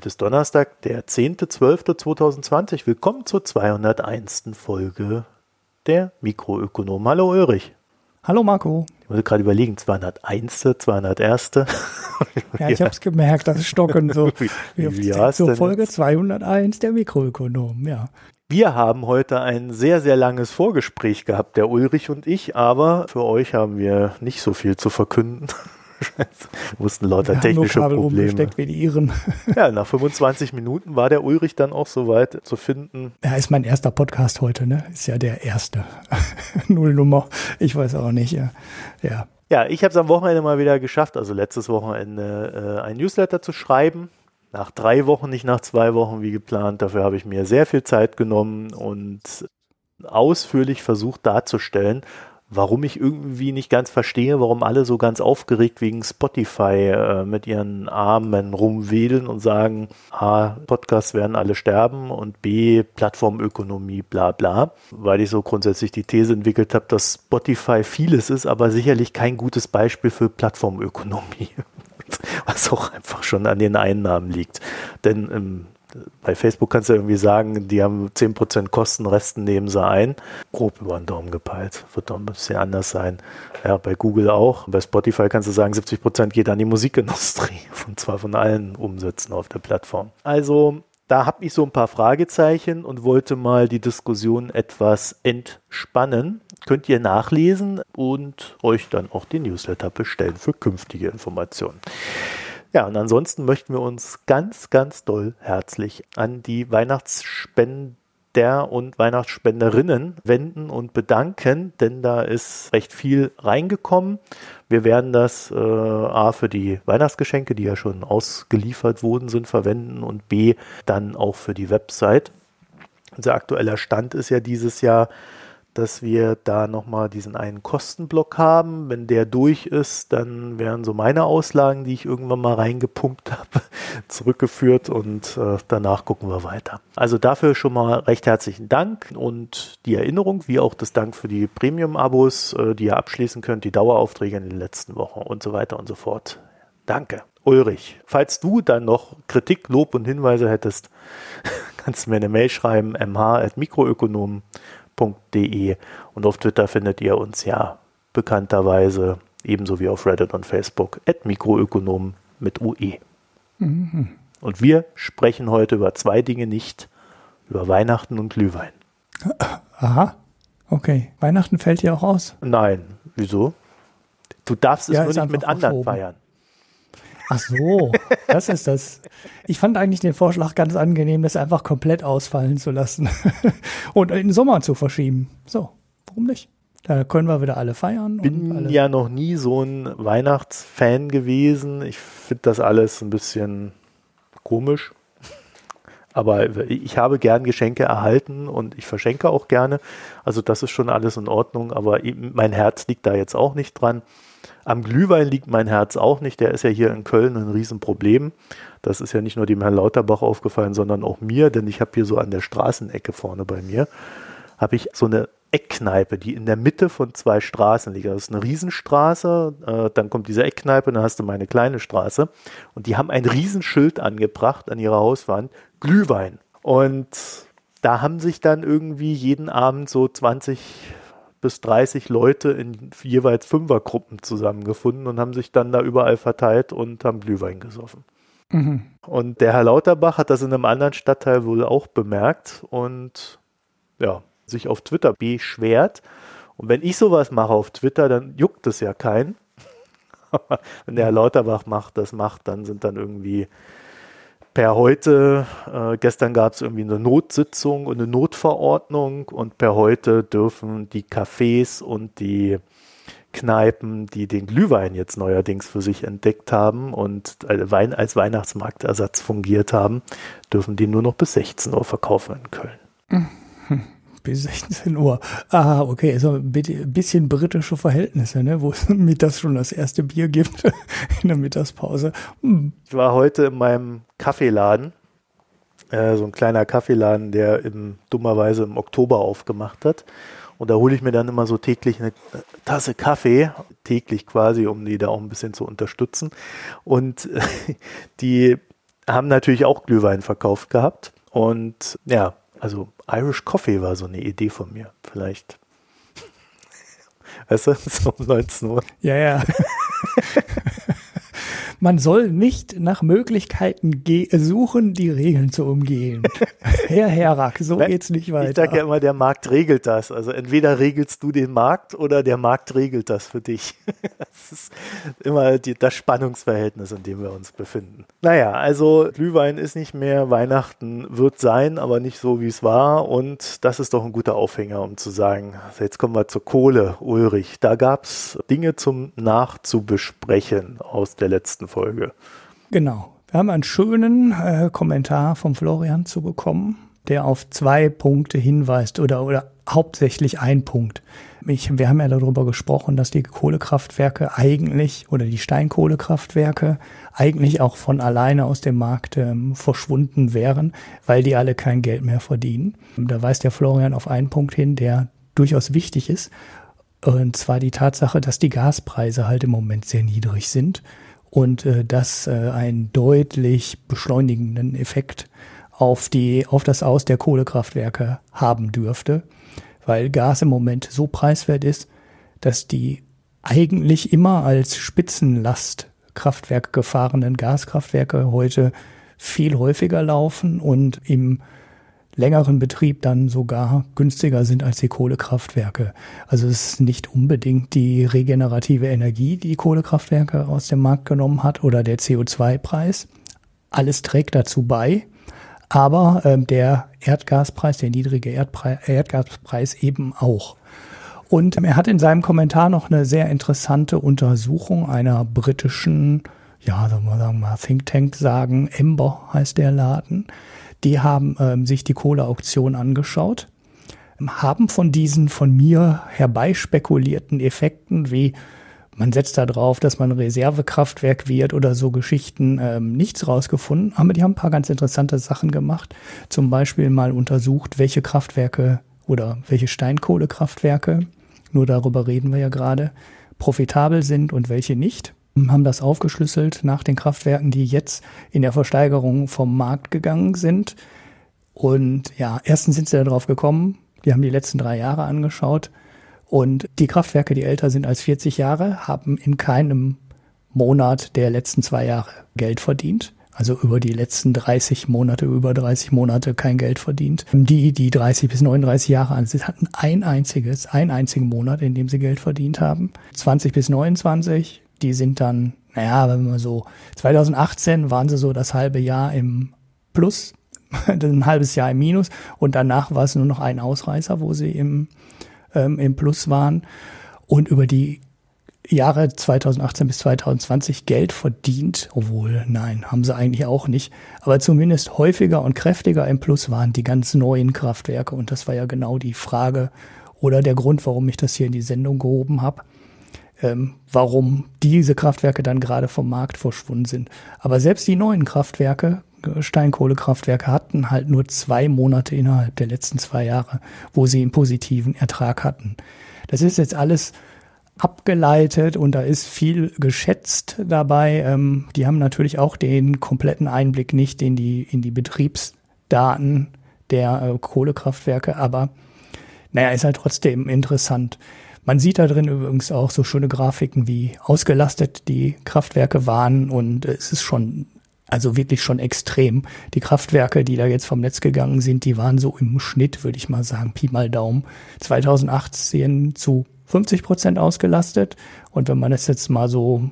Heute ist Donnerstag, der 10.12.2020. Willkommen zur 201. Folge der Mikroökonom. Hallo Ulrich. Hallo Marco. Ich muss gerade überlegen, 201., 201. Ja, ich habe es gemerkt, das Stocken so. Wie, wie, wie zur Folge jetzt? 201 der Mikroökonom, ja. Wir haben heute ein sehr, sehr langes Vorgespräch gehabt, der Ulrich und ich, aber für euch haben wir nicht so viel zu verkünden. Mussten lauter Wir haben nur technische Kabel Probleme. wie die Iren. Ja, nach 25 Minuten war der Ulrich dann auch soweit zu finden. Ja, ist mein erster Podcast heute, ne? Ist ja der erste. Nullnummer. Ich weiß auch nicht, ja. Ja. Ja, ich habe es am Wochenende mal wieder geschafft, also letztes Wochenende äh, ein Newsletter zu schreiben. Nach drei Wochen, nicht nach zwei Wochen wie geplant. Dafür habe ich mir sehr viel Zeit genommen und ausführlich versucht darzustellen, warum ich irgendwie nicht ganz verstehe, warum alle so ganz aufgeregt wegen Spotify äh, mit ihren Armen rumwedeln und sagen, A, Podcasts werden alle sterben und B, Plattformökonomie, bla bla. Weil ich so grundsätzlich die These entwickelt habe, dass Spotify vieles ist, aber sicherlich kein gutes Beispiel für Plattformökonomie. Was auch einfach schon an den Einnahmen liegt. Denn ähm, bei Facebook kannst du irgendwie sagen, die haben 10% Kosten, Resten nehmen sie ein. Grob über den Daumen gepeilt. Wird doch ein bisschen anders sein. Ja, bei Google auch. Bei Spotify kannst du sagen, 70% geht an die Musikindustrie. Und zwar von allen Umsätzen auf der Plattform. Also, da habe ich so ein paar Fragezeichen und wollte mal die Diskussion etwas entspannen. Könnt ihr nachlesen und euch dann auch den Newsletter bestellen für künftige Informationen. Ja, und ansonsten möchten wir uns ganz, ganz doll herzlich an die Weihnachtsspender und Weihnachtsspenderinnen wenden und bedanken, denn da ist recht viel reingekommen. Wir werden das äh, A für die Weihnachtsgeschenke, die ja schon ausgeliefert worden sind, verwenden und B dann auch für die Website. Unser aktueller Stand ist ja dieses Jahr, dass wir da nochmal diesen einen Kostenblock haben. Wenn der durch ist, dann werden so meine Auslagen, die ich irgendwann mal reingepumpt habe, zurückgeführt und äh, danach gucken wir weiter. Also dafür schon mal recht herzlichen Dank und die Erinnerung, wie auch das Dank für die Premium-Abos, äh, die ihr abschließen könnt, die Daueraufträge in den letzten Wochen und so weiter und so fort. Danke. Ulrich, falls du dann noch Kritik, Lob und Hinweise hättest, kannst du mir eine Mail schreiben, mh.mikroökonomen.de und auf Twitter findet ihr uns ja bekannterweise ebenso wie auf Reddit und Facebook at Mikroökonomen mit UE. Und wir sprechen heute über zwei Dinge nicht, über Weihnachten und Glühwein. Aha. Okay. Weihnachten fällt ja auch aus. Nein, wieso? Du darfst es Ja, nur nicht mit anderen verschoben. feiern. Ach so, das ist das. Ich fand eigentlich den Vorschlag ganz angenehm, das einfach komplett ausfallen zu lassen und in den Sommer zu verschieben. So, warum nicht? Da können wir wieder alle feiern. und bin alle. ja noch nie so ein Weihnachtsfan gewesen. Ich finde das alles ein bisschen komisch. Aber ich habe gern Geschenke erhalten und ich verschenke auch gerne. Also das ist schon alles in Ordnung. Aber mein Herz liegt da jetzt auch nicht dran. Am Glühwein liegt mein Herz auch nicht. Der ist ja hier in Köln ein Riesenproblem. Das ist ja nicht nur dem Herrn Lauterbach aufgefallen, sondern auch mir, denn ich habe hier so an der Straßenecke vorne bei mir, habe ich so eine Eckkneipe, die in der Mitte von zwei Straßen liegt. Das ist eine Riesenstraße, äh, dann kommt diese Eckkneipe, dann hast du meine kleine Straße. Und die haben ein Riesenschild angebracht an ihrer Hauswand, Glühwein. Und da haben sich dann irgendwie jeden Abend so 20 bis 30 Leute in jeweils Fünfergruppen zusammengefunden und haben sich dann da überall verteilt und haben Glühwein gesoffen. Mhm. Und der Herr Lauterbach hat das in einem anderen Stadtteil wohl auch bemerkt und ja, sich auf Twitter beschwert. Und wenn ich sowas mache auf Twitter, dann juckt es ja keinen. Wenn der Herr Lauterbach macht, das macht, dann sind dann irgendwie per heute, äh, gestern gab es irgendwie eine Notsitzung und eine Notverordnung und per heute dürfen die Cafés und die Kneipen, die den Glühwein jetzt neuerdings für sich entdeckt haben und als Wein- als Weihnachtsmarktersatz fungiert haben, dürfen die nur noch bis 16 Uhr verkaufen in Köln. Bis 16 Uhr. Ah, okay, so ein bi- bisschen britische Verhältnisse, ne? wo es mittags schon das erste Bier gibt in der Mittagspause. Hm. Ich war heute in meinem Kaffeeladen, äh, so ein kleiner Kaffeeladen, der im, dummerweise im Oktober aufgemacht hat. Und da hole ich mir dann immer so täglich eine Tasse Kaffee, täglich quasi, um die da auch ein bisschen zu unterstützen. Und die haben natürlich auch Glühwein verkauft gehabt. Und ja, also Irish Coffee war so eine Idee von mir. Vielleicht. Weißt du, so um 19 Uhr. Ja, ja. man soll nicht nach Möglichkeiten suchen, die Regeln zu umgehen. Herr Herak, so ne? geht's nicht weiter. Ich sage ja immer, der Markt regelt das. Also entweder regelst du den Markt oder der Markt regelt das für dich. Das ist immer die, das Spannungsverhältnis, in dem wir uns befinden. Naja, also Glühwein ist nicht mehr, Weihnachten wird sein, aber nicht so, wie es war. Und das ist doch ein guter Aufhänger, um zu sagen, jetzt kommen wir zur Kohle, Ulrich. Da gab's Dinge zum Nachzubesprechen aus der letzten Folge. Genau. Wir haben einen schönen äh, Kommentar vom Florian zu bekommen, der auf zwei Punkte hinweist oder, oder hauptsächlich ein Punkt. Ich, wir haben ja darüber gesprochen, dass die Kohlekraftwerke eigentlich oder die Steinkohlekraftwerke eigentlich auch von alleine aus dem Markt ähm, verschwunden wären, weil die alle kein Geld mehr verdienen. Da weist der Florian auf einen Punkt hin, der durchaus wichtig ist. Und zwar die Tatsache, dass die Gaspreise halt im Moment sehr niedrig sind und äh, das äh, einen deutlich beschleunigenden Effekt auf die auf das Aus der Kohlekraftwerke haben dürfte, weil Gas im Moment so preiswert ist, dass die eigentlich immer als Spitzenlastkraftwerk gefahrenen Gaskraftwerke heute viel häufiger laufen und im längeren Betrieb dann sogar günstiger sind als die Kohlekraftwerke. Also es ist nicht unbedingt die regenerative Energie, die die Kohlekraftwerke aus dem Markt genommen hat oder der CO2-Preis. Alles trägt dazu bei. Aber ähm, der Erdgaspreis, der niedrige Erdpre Erdgaspreis eben auch. Und er hat in seinem Kommentar noch eine sehr interessante Untersuchung einer britischen, ja, wir, sagen wir Think Tank sagen, Ember heißt der Laden, die haben ähm, sich die Kohleauktion angeschaut, haben von diesen von mir herbeispekulierten Effekten wie man setzt da drauf, dass man Reservekraftwerk wird oder so Geschichten ähm, nichts rausgefunden. Aber die haben ein paar ganz interessante Sachen gemacht. Zum Beispiel mal untersucht, welche Kraftwerke oder welche Steinkohlekraftwerke, nur darüber reden wir ja gerade, profitabel sind und welche nicht haben das aufgeschlüsselt nach den Kraftwerken, die jetzt in der Versteigerung vom Markt gegangen sind. Und ja, erstens sind sie darauf gekommen, die haben die letzten drei Jahre angeschaut. Und die Kraftwerke, die älter sind als 40 Jahre, haben in keinem Monat der letzten zwei Jahre Geld verdient. Also über die letzten 30 Monate, über 30 Monate kein Geld verdient. Die, die 30 bis 39 Jahre alt sind, hatten ein einziges, einen einzigen Monat, in dem sie Geld verdient haben. 20 bis 29 die sind dann, naja, wenn man so, 2018 waren sie so das halbe Jahr im Plus, ein halbes Jahr im Minus und danach war es nur noch ein Ausreißer, wo sie im, ähm, im Plus waren. Und über die Jahre 2018 bis 2020 Geld verdient, obwohl nein, haben sie eigentlich auch nicht, aber zumindest häufiger und kräftiger im Plus waren die ganz neuen Kraftwerke und das war ja genau die Frage oder der Grund, warum ich das hier in die Sendung gehoben habe ähm, warum diese Kraftwerke dann gerade vom Markt verschwunden sind. Aber selbst die neuen Kraftwerke, äh, Steinkohlekraftwerke, hatten halt nur zwei Monate innerhalb der letzten zwei Jahre, wo sie einen positiven Ertrag hatten. Das ist jetzt alles abgeleitet und da ist viel geschätzt dabei. Ähm, die haben natürlich auch den kompletten Einblick nicht in die, in die Betriebsdaten der äh, Kohlekraftwerke, aber naja, ist halt trotzdem interessant. Man sieht da drin übrigens auch so schöne Grafiken, wie ausgelastet die Kraftwerke waren und es ist schon also wirklich schon extrem. Die Kraftwerke, die da jetzt vom Netz gegangen sind, die waren so im Schnitt, würde ich mal sagen, Pi mal Daumen, 2018 zu 50 Prozent ausgelastet. Und wenn man es jetzt mal so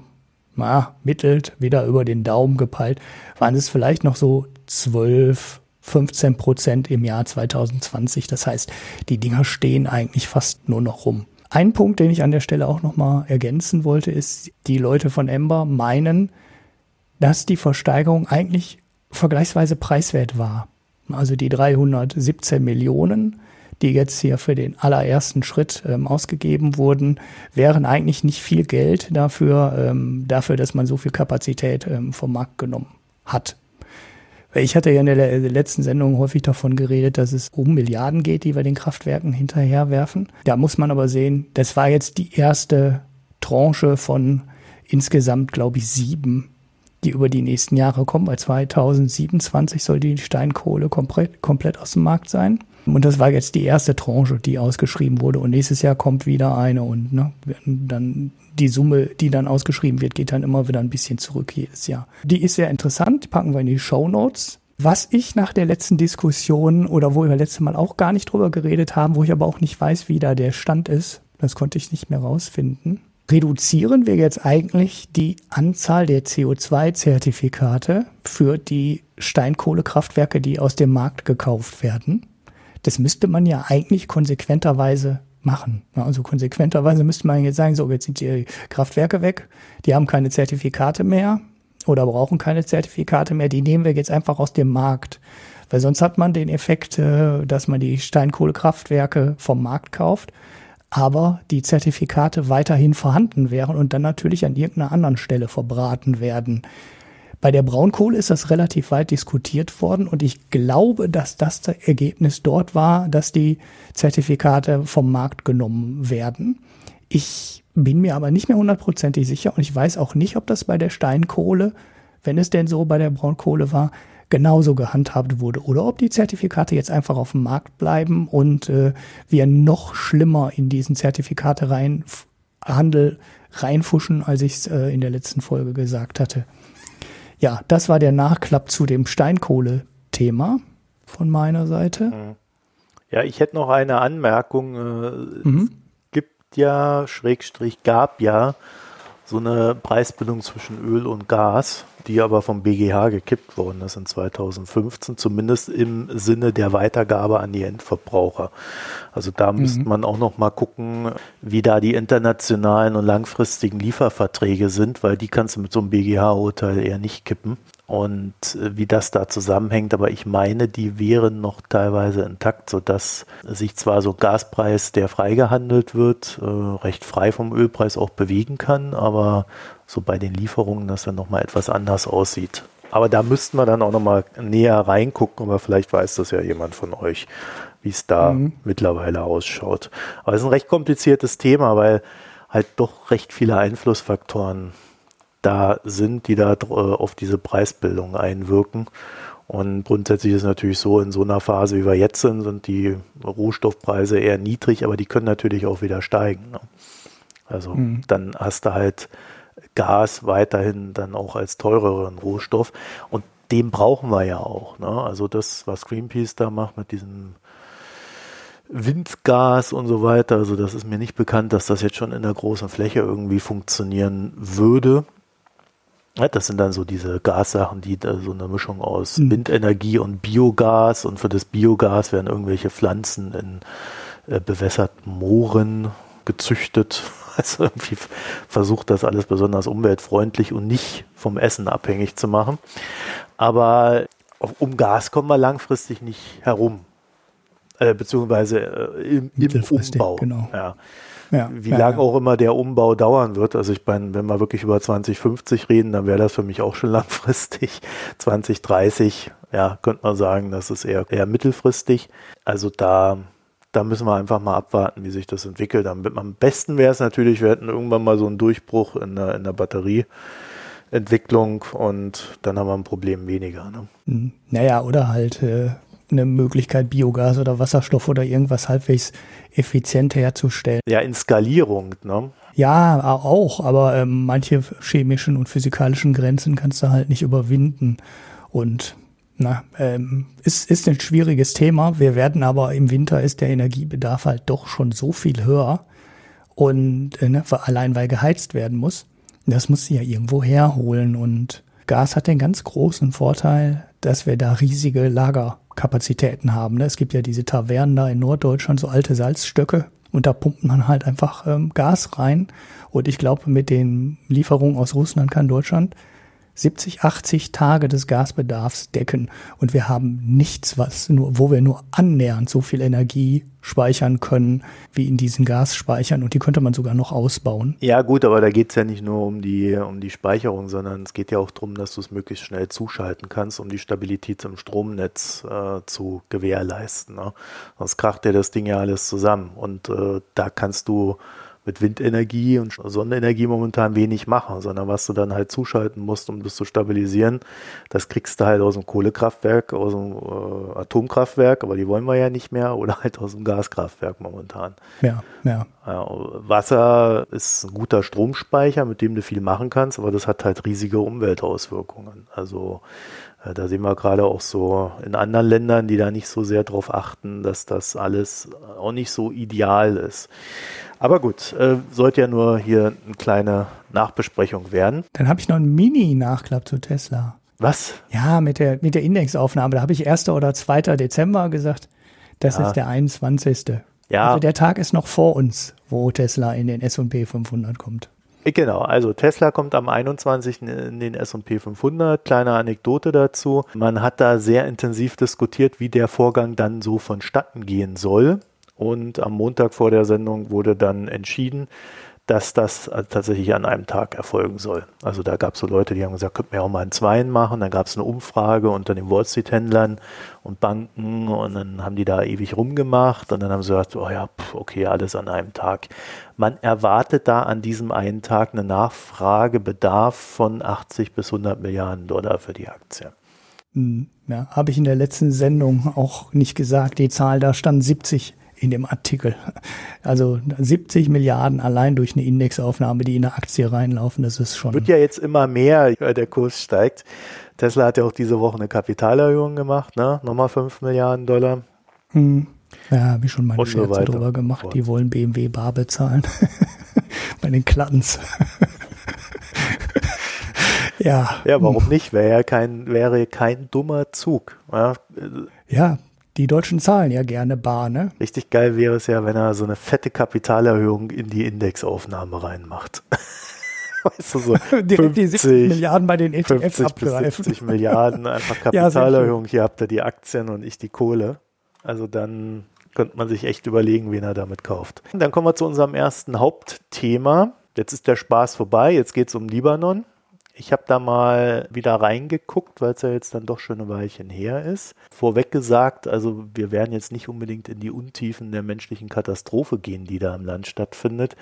na, mittelt, wieder über den Daumen gepeilt, waren es vielleicht noch so 12, 15 Prozent im Jahr 2020. Das heißt, die Dinger stehen eigentlich fast nur noch rum. Ein Punkt, den ich an der Stelle auch nochmal ergänzen wollte, ist, die Leute von Ember meinen, dass die Versteigerung eigentlich vergleichsweise preiswert war. Also die 317 Millionen, die jetzt hier für den allerersten Schritt ähm, ausgegeben wurden, wären eigentlich nicht viel Geld dafür, ähm, dafür, dass man so viel Kapazität ähm, vom Markt genommen hat. Ich hatte ja in der letzten Sendung häufig davon geredet, dass es um Milliarden geht, die wir den Kraftwerken hinterherwerfen. Da muss man aber sehen, das war jetzt die erste Tranche von insgesamt, glaube ich, sieben, die über die nächsten Jahre kommen. Bei 2027 soll die Steinkohle komplett, komplett aus dem Markt sein. Und das war jetzt die erste Tranche, die ausgeschrieben wurde. Und nächstes Jahr kommt wieder eine und ne, dann die Summe, die dann ausgeschrieben wird, geht dann immer wieder ein bisschen zurück jedes Jahr. Die ist sehr interessant, die packen wir in die Show Notes. Was ich nach der letzten Diskussion oder wo wir letztes Mal auch gar nicht drüber geredet haben, wo ich aber auch nicht weiß, wie da der Stand ist, das konnte ich nicht mehr rausfinden. Reduzieren wir jetzt eigentlich die Anzahl der CO2-Zertifikate für die Steinkohlekraftwerke, die aus dem Markt gekauft werden? Das müsste man ja eigentlich konsequenterweise machen. Also konsequenterweise müsste man jetzt sagen, so, jetzt sind die Kraftwerke weg, die haben keine Zertifikate mehr, oder brauchen keine Zertifikate mehr, die nehmen wir jetzt einfach aus dem Markt. Weil sonst hat man den Effekt, äh, dass man die Steinkohlekraftwerke vom Markt kauft, aber die Zertifikate weiterhin vorhanden wären und dann natürlich an irgendeiner anderen Stelle verbraten werden. Bei der Braunkohle ist das relativ weit diskutiert worden und ich glaube, dass das, Ergebnis dort war, dass die Zertifikate vom Markt genommen werden. Ich bin mir aber nicht mehr hundertprozentig sicher und ich weiß auch nicht, ob das bei der Steinkohle, wenn es denn so bei der Braunkohle war, genauso gehandhabt wurde oder ob die Zertifikate jetzt einfach auf dem Markt bleiben und äh, wir noch schlimmer in diesen Zertifikate rein Handel reinfuschen, als ich es äh, in der letzten Folge gesagt hatte. Ja, das war der Nachklapp zu dem Steinkohle-Thema von meiner Seite. Mhm. Ja, ich hätte noch eine Anmerkung. Äh, mhm ja, Schrägstrich gab ja so eine Preisbindung zwischen Öl und Gas, die aber vom BGH gekippt worden ist in 2015, zumindest im Sinne der Weitergabe an die Endverbraucher. Also da mhm. müsste man auch noch mal gucken, wie da die internationalen und langfristigen Lieferverträge sind, weil die kannst du mit so einem BGH-Urteil eher nicht kippen und äh, wie das da zusammenhängt. Aber ich meine, die wären noch teilweise intakt, sodass sich zwar so Gaspreis, der freigehandelt wird, äh, recht frei vom Ölpreis auch bewegen kann, aber so bei den Lieferungen das dann nochmal etwas anders aussieht. Aber da müssten wir dann auch nochmal näher reingucken, aber vielleicht weiß das ja jemand von euch, wie es da mhm. mittlerweile ausschaut. Aber es ist ein recht kompliziertes Thema, weil halt doch recht viele Einflussfaktoren da sind, die da äh, auf diese Preisbildung einwirken. Und grundsätzlich ist es natürlich so, in so einer Phase, wie wir jetzt sind, sind die Rohstoffpreise eher niedrig, aber die können natürlich auch wieder steigen. Ne? Also mhm. dann hast du halt Gas weiterhin dann auch als teureren Rohstoff. Und den brauchen wir ja auch. Ne? Also das, was Greenpeace da macht mit diesem Windgas und so weiter, also das ist mir nicht bekannt, dass das jetzt schon in der großen Fläche irgendwie funktionieren würde. Das sind dann so diese Gassachen, die da so eine Mischung aus mhm. Windenergie und Biogas und für das Biogas werden irgendwelche Pflanzen in äh, bewässerten Mooren gezüchtet. Also irgendwie versucht das alles besonders umweltfreundlich und nicht vom Essen abhängig zu machen. Aber um Gas kommen wir langfristig nicht herum. Äh, beziehungsweise äh, im, im Umbau. Genau. Ja. Ja, wie ja, lange ja. auch immer der Umbau dauern wird. Also ich meine, wenn wir wirklich über 2050 reden, dann wäre das für mich auch schon langfristig. 2030, ja, könnte man sagen, das ist eher, eher mittelfristig. Also da, da müssen wir einfach mal abwarten, wie sich das entwickelt. Am, am besten wäre es natürlich, wir hätten irgendwann mal so einen Durchbruch in der, in der Batterieentwicklung und dann haben wir ein Problem weniger. Ne? Hm. Naja, oder halt äh, eine Möglichkeit, Biogas oder Wasserstoff oder irgendwas halbwegs effizient herzustellen. Ja, in Skalierung, ne? Ja, auch, aber ähm, manche chemischen und physikalischen Grenzen kannst du halt nicht überwinden. Und na, ähm, ist, ist ein schwieriges Thema. Wir werden aber im Winter ist der Energiebedarf halt doch schon so viel höher. Und äh, ne, allein weil geheizt werden muss. Das muss sie ja irgendwo herholen. Und Gas hat den ganz großen Vorteil, dass wir da riesige Lager Kapazitäten haben. Ne? Es gibt ja diese Tavernen da in Norddeutschland, so alte Salzstöcke. Und da pumpt man halt einfach ähm, Gas rein. Und ich glaube, mit den Lieferungen aus Russland kann Deutschland 70, 80 Tage des Gasbedarfs decken und wir haben nichts, was nur, wo wir nur annähernd so viel Energie speichern können wie in diesen Gasspeichern und die könnte man sogar noch ausbauen. Ja gut, aber da geht es ja nicht nur um die, um die Speicherung, sondern es geht ja auch darum, dass du es möglichst schnell zuschalten kannst, um die Stabilität im Stromnetz äh, zu gewährleisten. Ne? Sonst kracht dir das Ding ja alles zusammen und äh, da kannst du mit Windenergie und Sonnenenergie momentan wenig machen, sondern was du dann halt zuschalten musst, um das zu stabilisieren, das kriegst du halt aus dem Kohlekraftwerk, aus dem äh, Atomkraftwerk, aber die wollen wir ja nicht mehr, oder halt aus dem Gaskraftwerk momentan. Ja, ja. ja Wasser ist ein guter Stromspeicher, mit dem du viel machen kannst, aber das hat halt riesige Umweltauswirkungen. Also äh, da sehen wir gerade auch so in anderen Ländern, die da nicht so sehr drauf achten, dass das alles auch nicht so ideal ist. Aber gut, äh, sollte ja nur hier eine kleine Nachbesprechung werden. Dann habe ich noch einen Mini-Nachklapp zu Tesla. Was? Ja, mit der, mit der Indexaufnahme. Da habe ich 1. oder 2. Dezember gesagt. Das ja. ist der 21. Ja. Also der Tag ist noch vor uns, wo Tesla in den S&P 500 kommt. Genau, also Tesla kommt am 21. in den S&P 500. Kleine Anekdote dazu. Man hat da sehr intensiv diskutiert, wie der Vorgang dann so vonstatten gehen soll. Und am Montag vor der Sendung wurde dann entschieden, dass das tatsächlich an einem Tag erfolgen soll. Also da gab es so Leute, die haben gesagt, könnten wir auch mal einen Zweien machen. Dann gab es eine Umfrage unter den Wall Street-Händlern und Banken und dann haben die da ewig rumgemacht und dann haben sie gesagt, oh ja, okay, alles an einem Tag. Man erwartet da an diesem einen Tag eine Nachfragebedarf von 80 bis 100 Milliarden Dollar für die Aktie. Hm, ja, habe ich in der letzten Sendung auch nicht gesagt. Die Zahl da stand 70 in dem Artikel. Also 70 Milliarden allein durch eine Indexaufnahme, die in eine Aktie reinlaufen, das ist schon. Wird ja jetzt immer mehr, weil der Kurs steigt. Tesla hat ja auch diese Woche eine Kapitalerhöhung gemacht, ne? Nochmal 5 Milliarden Dollar. Hm. Ja, habe ich schon meine Und Scherze drüber gemacht. Die wollen BMW bar bezahlen. Bei den Klattens. ja. Ja, warum nicht? Wäre ja kein, wäre kein dummer Zug. Ja, ja die Deutschen zahlen ja gerne bar, ne? Richtig geil wäre es ja, wenn er so eine fette Kapitalerhöhung in die Indexaufnahme reinmacht. weißt du so, Direkt 50, die 70 Milliarden bei den ETFs 50 abgreifen. 70 Milliarden, einfach Kapitalerhöhung. Hier habt ihr die Aktien und ich die Kohle. Also dann könnte man sich echt überlegen, wen er damit kauft. Dann kommen wir zu unserem ersten Hauptthema. Jetzt ist der Spaß vorbei, jetzt geht es um Libanon. Ich habe da mal wieder reingeguckt, weil es ja jetzt dann doch schon ein Weilchen her ist. Vorweg gesagt, also wir werden jetzt nicht unbedingt in die Untiefen der menschlichen Katastrophe gehen, die da im Land stattfindet.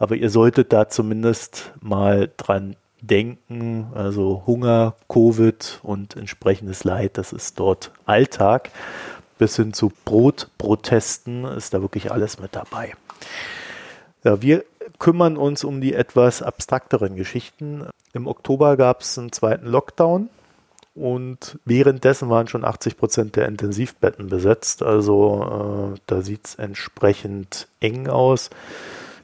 Aber ihr solltet da zumindest mal dran denken. Also Hunger, Covid und entsprechendes Leid, das ist dort Alltag. Bis hin zu Brotprotesten ist da wirklich alles mit dabei. Ja, wir kümmern uns um die etwas abstrakteren Geschichten. Im Oktober gab es einen zweiten Lockdown und währenddessen waren schon 80 Prozent der Intensivbetten besetzt. Also äh, da sieht es entsprechend eng aus.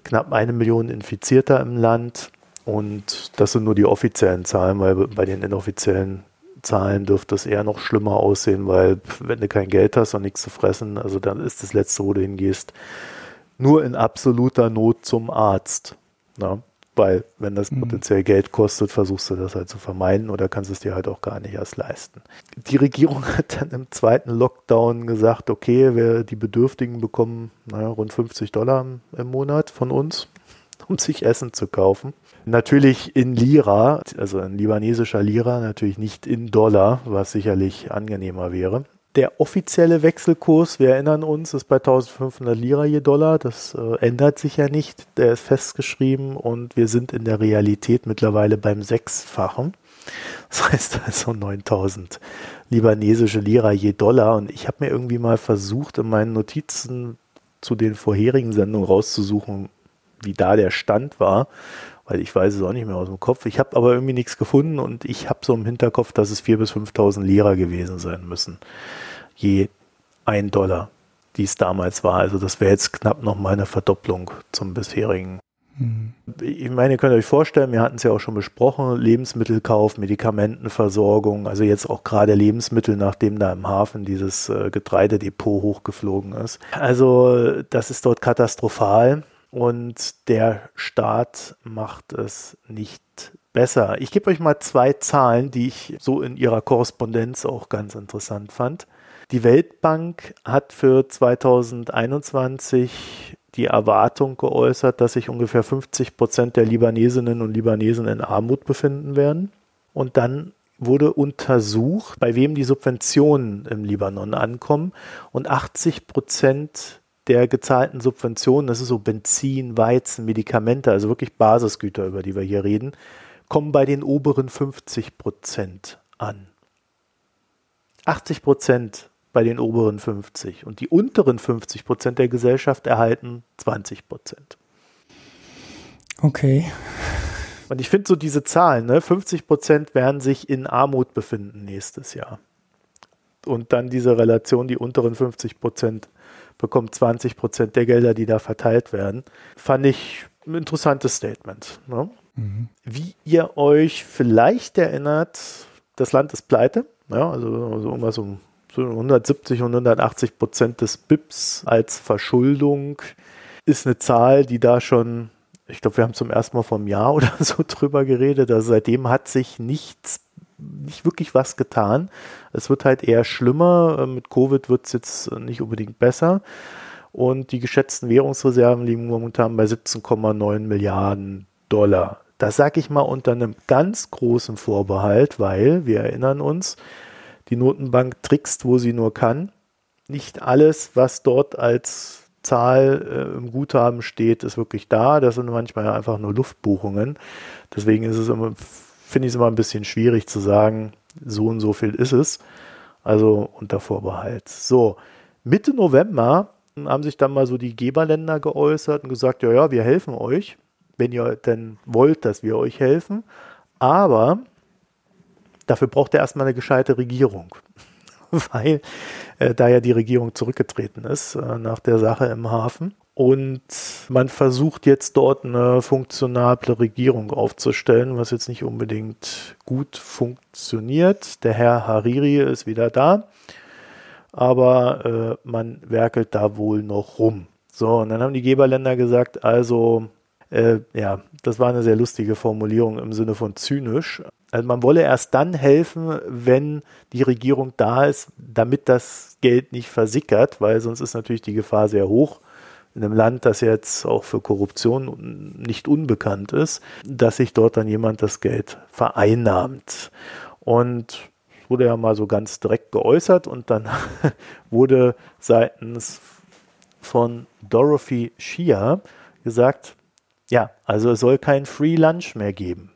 Knapp eine Million Infizierter im Land und das sind nur die offiziellen Zahlen, weil bei den inoffiziellen Zahlen dürfte es eher noch schlimmer aussehen, weil wenn du kein Geld hast und nichts zu fressen, also dann ist das Letzte, wo du hingehst, nur in absoluter Not zum Arzt. Na? Weil, wenn das mhm. potenziell Geld kostet, versuchst du das halt zu vermeiden oder kannst es dir halt auch gar nicht erst leisten. Die Regierung hat dann im zweiten Lockdown gesagt, okay, wir, die Bedürftigen bekommen naja, rund 50 Dollar im Monat von uns, um sich Essen zu kaufen. Natürlich in Lira, also in libanesischer Lira, natürlich nicht in Dollar, was sicherlich angenehmer wäre. Der offizielle Wechselkurs, wir erinnern uns, ist bei 1500 Lira je Dollar. Das äh, ändert sich ja nicht. Der ist festgeschrieben und wir sind in der Realität mittlerweile beim Sechsfachen. Das heißt also 9000 libanesische Lira je Dollar. Und ich habe mir irgendwie mal versucht, in meinen Notizen zu den vorherigen Sendungen rauszusuchen, wie da der Stand war weil ich weiß es auch nicht mehr aus dem Kopf. Ich habe aber irgendwie nichts gefunden und ich habe so im Hinterkopf, dass es 4.000 bis 5.000 Lira gewesen sein müssen. Je ein Dollar, die es damals war. Also das wäre jetzt knapp noch mal eine Verdopplung zum bisherigen. Hm. Ich meine, ihr könnt euch vorstellen, wir hatten es ja auch schon besprochen, Lebensmittelkauf, Medikamentenversorgung, also jetzt auch gerade Lebensmittel, nachdem da im Hafen dieses äh, Getreidedepot hochgeflogen ist. Also das ist dort katastrophal und der Staat macht es nicht besser. Ich gebe euch mal zwei Zahlen, die ich so in ihrer Korrespondenz auch ganz interessant fand. Die Weltbank hat für 2021 die Erwartung geäußert, dass sich ungefähr 50 Prozent der Libanesinnen und Libanesen in Armut befinden werden. Und dann wurde untersucht, bei wem die Subventionen im Libanon ankommen. Und 80 Prozent der gezahlten Subventionen, das ist so Benzin, Weizen, Medikamente, also wirklich Basisgüter, über die wir hier reden, kommen bei den oberen 50 Prozent an. 80 Prozent bei den oberen 50 und die unteren 50 Prozent der Gesellschaft erhalten 20 Prozent. Okay. Und ich finde so diese Zahlen, ne, 50 Prozent werden sich in Armut befinden nächstes Jahr. Und dann diese Relation, die unteren 50 Prozent bekommen 20 Prozent der Gelder, die da verteilt werden, fand ich ein interessantes Statement. Ne? Mhm. Wie ihr euch vielleicht erinnert, das Land ist pleite, ja, also, also irgendwas um so 170 und 180 Prozent des BIPs als Verschuldung ist eine Zahl, die da schon, ich glaube, wir haben zum ersten Mal vor einem Jahr oder so drüber geredet. Also seitdem hat sich nichts, nicht wirklich was getan. Es wird halt eher schlimmer. Mit Covid wird es jetzt nicht unbedingt besser. Und die geschätzten Währungsreserven liegen momentan bei 17,9 Milliarden Dollar. Das sage ich mal unter einem ganz großen Vorbehalt, weil wir erinnern uns, die Notenbank trickst, wo sie nur kann. Nicht alles, was dort als Zahl äh, im Guthaben steht, ist wirklich da. Das sind manchmal einfach nur Luftbuchungen. Deswegen ist es immer, finde ich es immer ein bisschen schwierig zu sagen, so und so viel ist es. Also unter Vorbehalt. So, Mitte November haben sich dann mal so die Geberländer geäußert und gesagt, ja, ja, wir helfen euch wenn ihr denn wollt, dass wir euch helfen. Aber dafür braucht ihr erstmal eine gescheite Regierung. Weil äh, da ja die Regierung zurückgetreten ist äh, nach der Sache im Hafen. Und man versucht jetzt dort eine funktionable Regierung aufzustellen, was jetzt nicht unbedingt gut funktioniert. Der Herr Hariri ist wieder da, aber äh, man werkelt da wohl noch rum. So, und dann haben die Geberländer gesagt, also äh, ja, das war eine sehr lustige Formulierung im Sinne von zynisch. Also man wolle erst dann helfen, wenn die Regierung da ist, damit das Geld nicht versickert, weil sonst ist natürlich die Gefahr sehr hoch in einem Land, das jetzt auch für Korruption nicht unbekannt ist, dass sich dort dann jemand das Geld vereinnahmt. Und wurde ja mal so ganz direkt geäußert und dann wurde seitens von Dorothy Shia gesagt, ja, also es soll kein Free Lunch mehr geben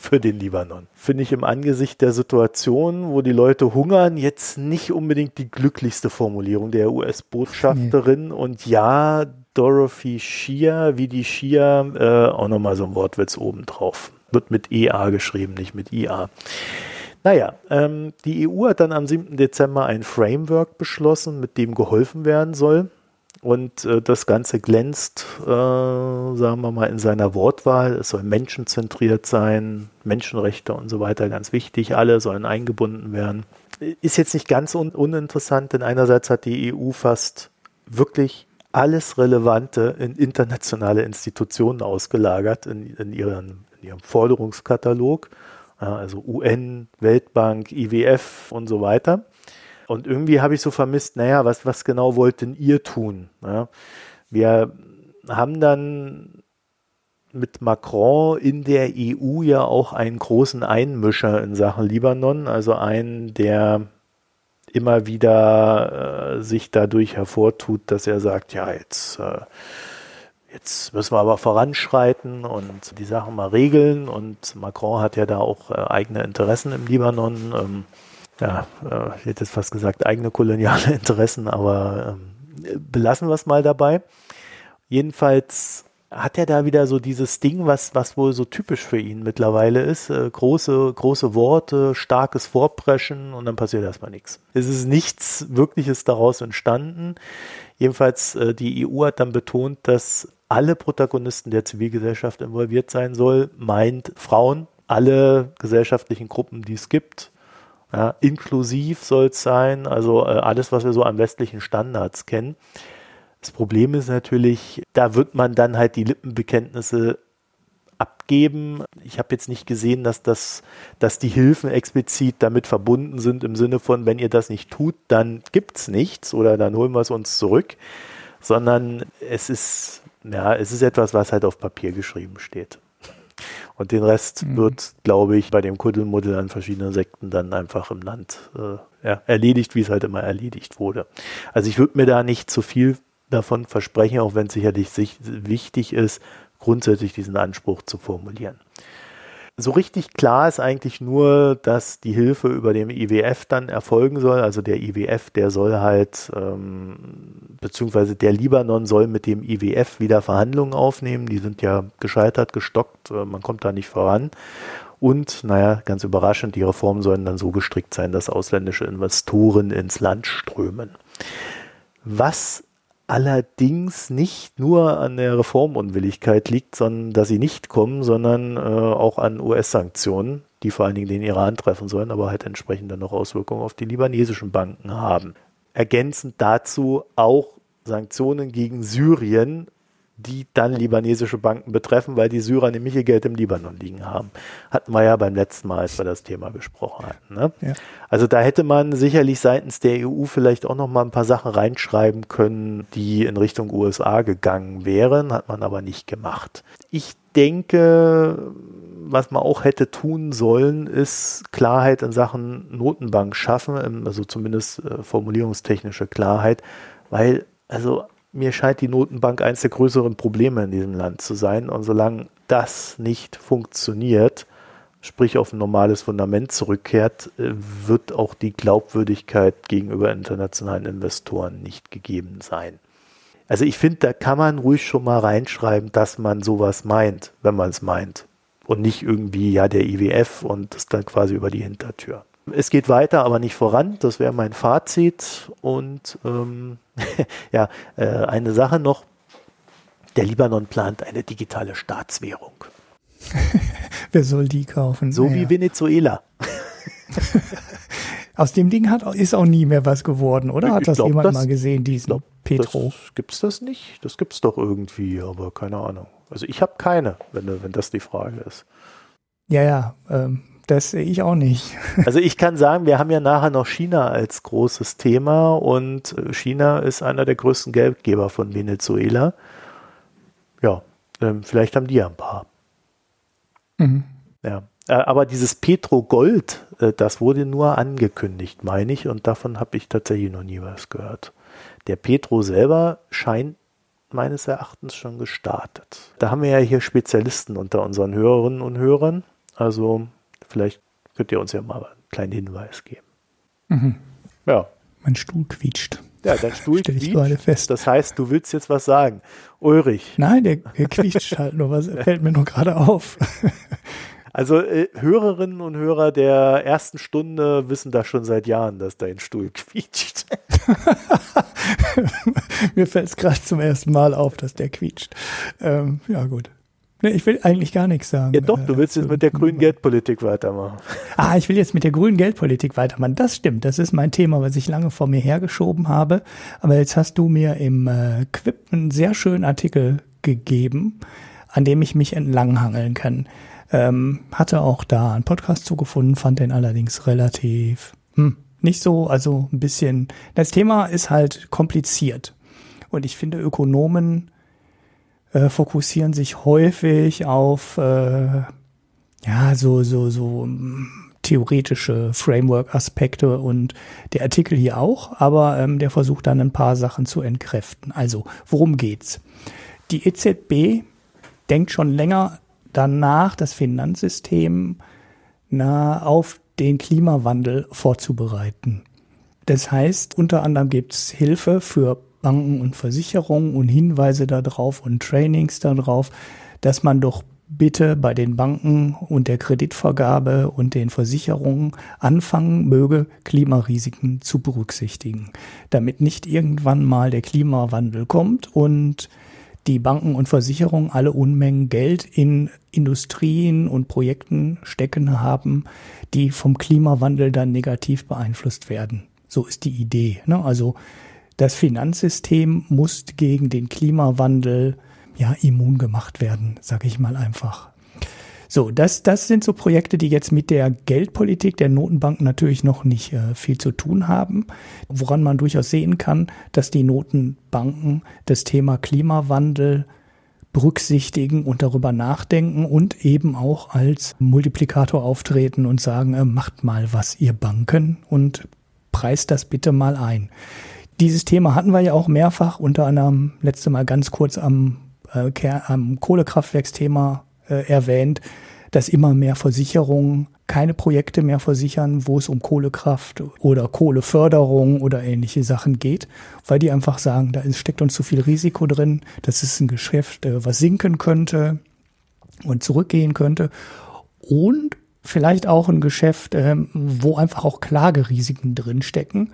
für den Libanon. Finde ich im Angesicht der Situation, wo die Leute hungern, jetzt nicht unbedingt die glücklichste Formulierung der US-Botschafterin. Nee. Und ja, Dorothy Shia, wie die Shia, äh, auch nochmal so ein Wortwitz obendrauf. Wird mit EA geschrieben, nicht mit IA. Naja, ähm, die EU hat dann am 7. Dezember ein Framework beschlossen, mit dem geholfen werden soll. Und äh, das Ganze glänzt, äh, sagen wir mal, in seiner Wortwahl. Es soll menschenzentriert sein, Menschenrechte und so weiter, ganz wichtig. Alle sollen eingebunden werden. Ist jetzt nicht ganz un uninteressant, denn einerseits hat die EU fast wirklich alles Relevante in internationale Institutionen ausgelagert in, in, ihren, in ihrem Forderungskatalog. also UN, Weltbank, IWF und so weiter. Und irgendwie habe ich so vermisst, naja, was, was genau wollten ihr tun? Ja? Wir haben dann mit Macron in der EU ja auch einen großen Einmischer in Sachen Libanon, also einen, der immer wieder äh, sich dadurch hervortut, dass er sagt, ja, jetzt, äh, jetzt müssen wir aber voranschreiten und die Sachen mal regeln. Und Macron hat ja da auch äh, eigene Interessen im Libanon. Ähm, ja, äh, ich hätte jetzt fast gesagt, eigene koloniale Interessen, aber ähm, belassen wir es mal dabei. Jedenfalls hat er da wieder so dieses Ding, was, was wohl so typisch für ihn mittlerweile ist. Äh, große, große Worte, starkes Vorpreschen und dann passiert erstmal nichts. Es ist nichts Wirkliches daraus entstanden. Jedenfalls, äh, die EU hat dann betont, dass alle Protagonisten der Zivilgesellschaft involviert sein soll, meint Frauen, alle gesellschaftlichen Gruppen, die es gibt, ja, inklusiv soll es sein, also äh, alles, was wir so an westlichen Standards kennen. Das Problem ist natürlich, da wird man dann halt die Lippenbekenntnisse abgeben. Ich habe jetzt nicht gesehen, dass das, dass die Hilfen explizit damit verbunden sind im Sinne von, wenn ihr das nicht tut, dann gibt's nichts oder dann holen wir es uns zurück, sondern es ist ja, es ist etwas, was halt auf Papier geschrieben steht. Und den Rest mhm. wird, glaube ich, bei dem Kuddelmuddel an verschiedenen Sekten dann einfach im Land äh, ja, erledigt, wie es halt immer erledigt wurde. Also ich würde mir da nicht zu viel davon versprechen, auch wenn es sicherlich wichtig ist, grundsätzlich diesen Anspruch zu formulieren. So richtig klar ist eigentlich nur, dass die Hilfe über dem IWF dann erfolgen soll. Also der IWF, der soll halt, ähm, beziehungsweise der Libanon soll mit dem IWF wieder Verhandlungen aufnehmen. Die sind ja gescheitert, gestockt, äh, man kommt da nicht voran. Und, naja, ganz überraschend, die Reformen sollen dann so gestrickt sein, dass ausländische Investoren ins Land strömen. Was allerdings nicht nur an der Reformunwilligkeit liegt, sondern dass sie nicht kommen, sondern äh, auch an US-Sanktionen, die vor allen Dingen den Iran treffen sollen, aber halt entsprechend dann noch Auswirkungen auf die libanesischen Banken haben. Ergänzend dazu auch Sanktionen gegen Syrien, die dann libanesische Banken betreffen, weil die Syrer nämlich ihr Geld im Libanon liegen haben. Hatten wir ja beim letzten Mal, als wir das Thema besprochen hatten. Ne? Ja. Also da hätte man sicherlich seitens der EU vielleicht auch noch mal ein paar Sachen reinschreiben können, die in Richtung USA gegangen wären, hat man aber nicht gemacht. Ich denke, was man auch hätte tun sollen, ist Klarheit in Sachen Notenbank schaffen, also zumindest äh, formulierungstechnische Klarheit, weil also mir scheint die Notenbank eines der größeren Probleme in diesem Land zu sein. Und solange das nicht funktioniert, sprich auf ein normales Fundament zurückkehrt, wird auch die Glaubwürdigkeit gegenüber internationalen Investoren nicht gegeben sein. Also ich finde, da kann man ruhig schon mal reinschreiben, dass man sowas meint, wenn man es meint. Und nicht irgendwie, ja, der IWF und das dann quasi über die Hintertür. Es geht weiter, aber nicht voran. Das wäre mein Fazit. Und ähm, ja, äh, eine Sache noch. Der Libanon plant eine digitale Staatswährung. Wer soll die kaufen? So naja. wie Venezuela. Aus dem Ding hat, ist auch nie mehr was geworden, oder? Hat das glaub, jemand das, mal gesehen, diesen glaub, Petro? Gibt es das nicht? Das gibt es doch irgendwie, aber keine Ahnung. Also ich habe keine, wenn, wenn das die Frage ist. Ja, ja, ähm, das sehe ich auch nicht. Also ich kann sagen, wir haben ja nachher noch China als großes Thema und äh, China ist einer der größten Geldgeber von Venezuela. Ja, ähm, vielleicht haben die ja ein paar. Mhm. Ja, äh, aber dieses Petro-Gold, äh, das wurde nur angekündigt, meine ich, und davon habe ich tatsächlich noch nie was gehört. Der Petro selber scheint meines Erachtens schon gestartet. Da haben wir ja hier Spezialisten unter unseren Hörerinnen und Hörern. Also Vielleicht könnt ihr uns ja mal einen kleinen Hinweis geben. Mhm. Ja. Mein Stuhl quietscht. Ja, dein Stuhl Stell ich gerade fest. Das heißt, du willst jetzt was sagen. Ulrich. Nein, der, der quietscht halt nur. Was fällt mir nur gerade auf. Also äh, Hörerinnen und Hörer der ersten Stunde wissen da schon seit Jahren, dass dein Stuhl quietscht. Mir fällt es gerade zum ersten Mal auf, dass der quietscht. Ähm, ja, gut. Nee, ich will eigentlich gar nichts sagen. Ja doch, du willst jetzt mit der grünen Geldpolitik weitermachen. Ah, ich will jetzt mit der grünen Geldpolitik weitermachen. Das stimmt. Das ist mein Thema, was ich lange vor mir hergeschoben habe. Aber jetzt hast du mir im äh, Quip einen sehr schönen Artikel gegeben, an dem ich mich entlanghangeln kann. Ähm, hatte auch da einen Podcast zugefunden, fand den allerdings relativ hm, nicht so, also ein bisschen. Das Thema ist halt kompliziert. Und ich finde, Ökonomen äh, fokussieren sich häufig auf äh, ja so so so mm, theoretische Framework-Aspekte und der Artikel hier auch, aber ähm, der versucht dann ein paar Sachen zu entkräften. Also, worum geht's? Die EZB denkt schon länger danach, das Finanzsystem na, auf den Klimawandel vorzubereiten. Das heißt, unter anderem gibt's Hilfe für Banken und Versicherungen und Hinweise darauf und Trainings darauf, dass man doch bitte bei den Banken und der Kreditvergabe und den Versicherungen anfangen möge, Klimarisiken zu berücksichtigen, damit nicht irgendwann mal der Klimawandel kommt und die Banken und Versicherungen alle Unmengen Geld in Industrien und Projekten stecken haben, die vom Klimawandel dann negativ beeinflusst werden. So ist die Idee. Ne? Also das Finanzsystem muss gegen den Klimawandel ja immun gemacht werden, sage ich mal einfach. So, das, das sind so Projekte, die jetzt mit der Geldpolitik der Notenbank natürlich noch nicht äh, viel zu tun haben, woran man durchaus sehen kann, dass die Notenbanken das Thema Klimawandel berücksichtigen und darüber nachdenken und eben auch als Multiplikator auftreten und sagen, äh, macht mal was, ihr Banken und preist das bitte mal ein. Dieses Thema hatten wir ja auch mehrfach, unter anderem letzte Mal ganz kurz am, äh, am Kohlekraftwerksthema äh, erwähnt, dass immer mehr Versicherungen keine Projekte mehr versichern, wo es um Kohlekraft oder Kohleförderung oder ähnliche Sachen geht, weil die einfach sagen, da steckt uns zu viel Risiko drin, das ist ein Geschäft, äh, was sinken könnte und zurückgehen könnte. Und vielleicht auch ein Geschäft, ähm, wo einfach auch Klagerisiken drinstecken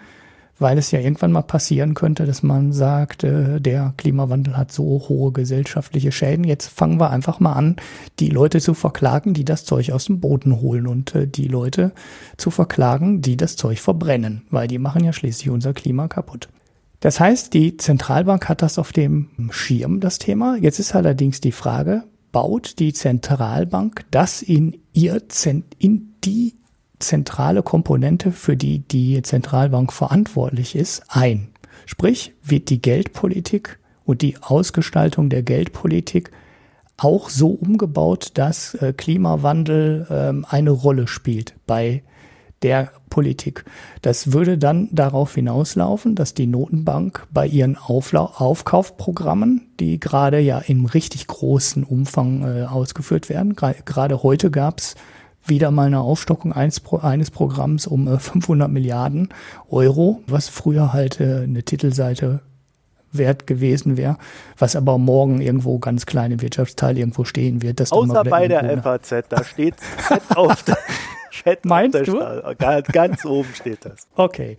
weil es ja irgendwann mal passieren könnte, dass man sagt, äh, der Klimawandel hat so hohe gesellschaftliche Schäden. Jetzt fangen wir einfach mal an, die Leute zu verklagen, die das Zeug aus dem Boden holen und äh, die Leute zu verklagen, die das Zeug verbrennen, weil die machen ja schließlich unser Klima kaputt. Das heißt, die Zentralbank hat das auf dem Schirm, das Thema. Jetzt ist allerdings die Frage, baut die Zentralbank das in ihr, in die zentrale Komponente, für die die Zentralbank verantwortlich ist, ein. Sprich, wird die Geldpolitik und die Ausgestaltung der Geldpolitik auch so umgebaut, dass äh, Klimawandel ähm, eine Rolle spielt bei der Politik. Das würde dann darauf hinauslaufen, dass die Notenbank bei ihren Aufla Aufkaufprogrammen, die gerade ja im richtig großen Umfang äh, ausgeführt werden, gerade heute gab's wieder mal eine Aufstockung eines, eines Programms um 500 äh, Milliarden Euro, was früher halt äh, eine Titelseite wert gewesen wäre, was aber morgen irgendwo ganz kleine Wirtschaftsteil irgendwo stehen wird. Dass Außer bei der FAZ, da steht fett auf der, fett Meinst du? Ganz, ganz oben steht das. Okay,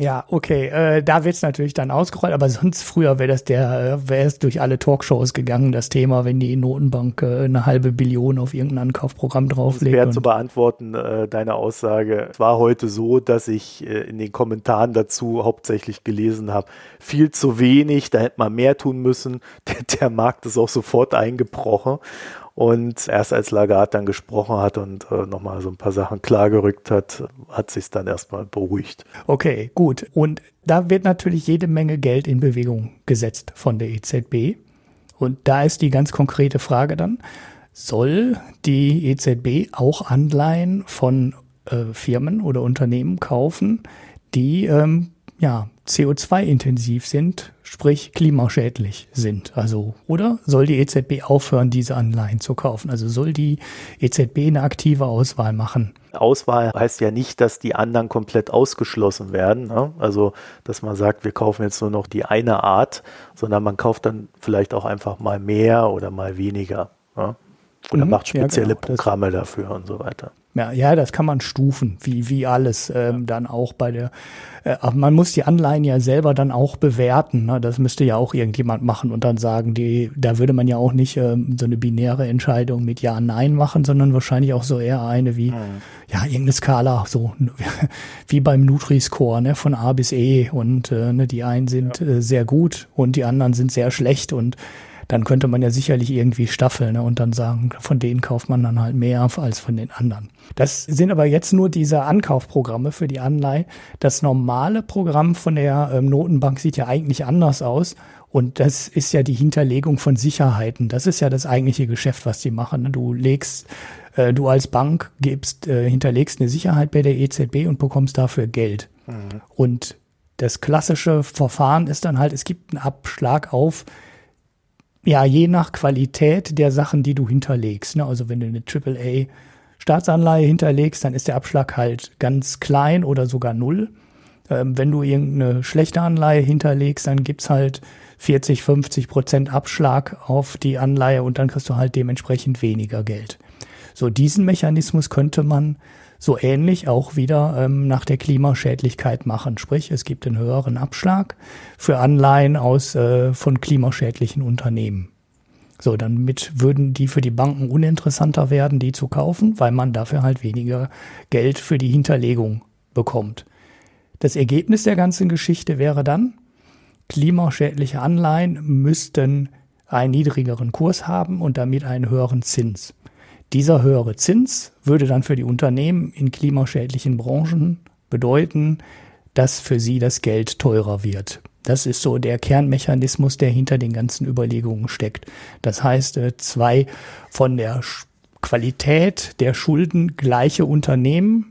ja, okay, äh, da wird's natürlich dann ausgerollt, aber sonst früher wäre das der, äh, wäre es durch alle Talkshows gegangen, das Thema, wenn die Notenbank äh, eine halbe Billion auf irgendein Ankaufprogramm drauflegt. Schwer zu beantworten, äh, deine Aussage. Es war heute so, dass ich äh, in den Kommentaren dazu hauptsächlich gelesen habe, viel zu wenig, da hätte man mehr tun müssen. Der, der Markt ist auch sofort eingebrochen. Und erst als Lagarde dann gesprochen hat und äh, nochmal so ein paar Sachen klargerückt hat, hat sich dann erstmal beruhigt. Okay, gut. Und da wird natürlich jede Menge Geld in Bewegung gesetzt von der EZB. Und da ist die ganz konkrete Frage dann, soll die EZB auch Anleihen von äh, Firmen oder Unternehmen kaufen, die ähm, ja, CO2-intensiv sind, sprich klimaschädlich sind. Also, oder soll die EZB aufhören, diese Anleihen zu kaufen? Also soll die EZB eine aktive Auswahl machen? Auswahl heißt ja nicht, dass die anderen komplett ausgeschlossen werden. Ne? Also, dass man sagt, wir kaufen jetzt nur noch die eine Art, sondern man kauft dann vielleicht auch einfach mal mehr oder mal weniger. Ne? Oder mhm, macht spezielle ja, genau. Programme dafür und so weiter. Ja, ja, das kann man stufen, wie, wie alles ähm, dann auch bei der. Äh, aber man muss die Anleihen ja selber dann auch bewerten. Ne? Das müsste ja auch irgendjemand machen und dann sagen, die, da würde man ja auch nicht ähm, so eine binäre Entscheidung mit Ja, Nein machen, sondern wahrscheinlich auch so eher eine wie, mhm. ja, irgendeine Skala, so wie beim Nutri-Score, ne, von A bis E. Und äh, ne, die einen sind ja. äh, sehr gut und die anderen sind sehr schlecht und dann könnte man ja sicherlich irgendwie staffeln ne, und dann sagen, von denen kauft man dann halt mehr als von den anderen. Das sind aber jetzt nur diese Ankaufprogramme für die Anleihe. Das normale Programm von der ähm, Notenbank sieht ja eigentlich anders aus. Und das ist ja die Hinterlegung von Sicherheiten. Das ist ja das eigentliche Geschäft, was die machen. Ne. Du legst, äh, du als Bank gibst, äh, hinterlegst eine Sicherheit bei der EZB und bekommst dafür Geld. Mhm. Und das klassische Verfahren ist dann halt, es gibt einen Abschlag auf ja, je nach Qualität der Sachen, die du hinterlegst. Ne? Also wenn du eine AAA Staatsanleihe hinterlegst, dann ist der Abschlag halt ganz klein oder sogar null. Ähm, wenn du irgendeine schlechte Anleihe hinterlegst, dann gibt's halt 40, 50 Prozent Abschlag auf die Anleihe und dann kriegst du halt dementsprechend weniger Geld. So diesen Mechanismus könnte man so ähnlich auch wieder ähm, nach der Klimaschädlichkeit machen. Sprich, es gibt einen höheren Abschlag für Anleihen aus äh, von klimaschädlichen Unternehmen. So, damit würden die für die Banken uninteressanter werden, die zu kaufen, weil man dafür halt weniger Geld für die Hinterlegung bekommt. Das Ergebnis der ganzen Geschichte wäre dann, klimaschädliche Anleihen müssten einen niedrigeren Kurs haben und damit einen höheren Zins. Dieser höhere Zins würde dann für die Unternehmen in klimaschädlichen Branchen bedeuten, dass für sie das Geld teurer wird. Das ist so der Kernmechanismus, der hinter den ganzen Überlegungen steckt. Das heißt, äh, zwei von der Qualität der Schulden gleiche Unternehmen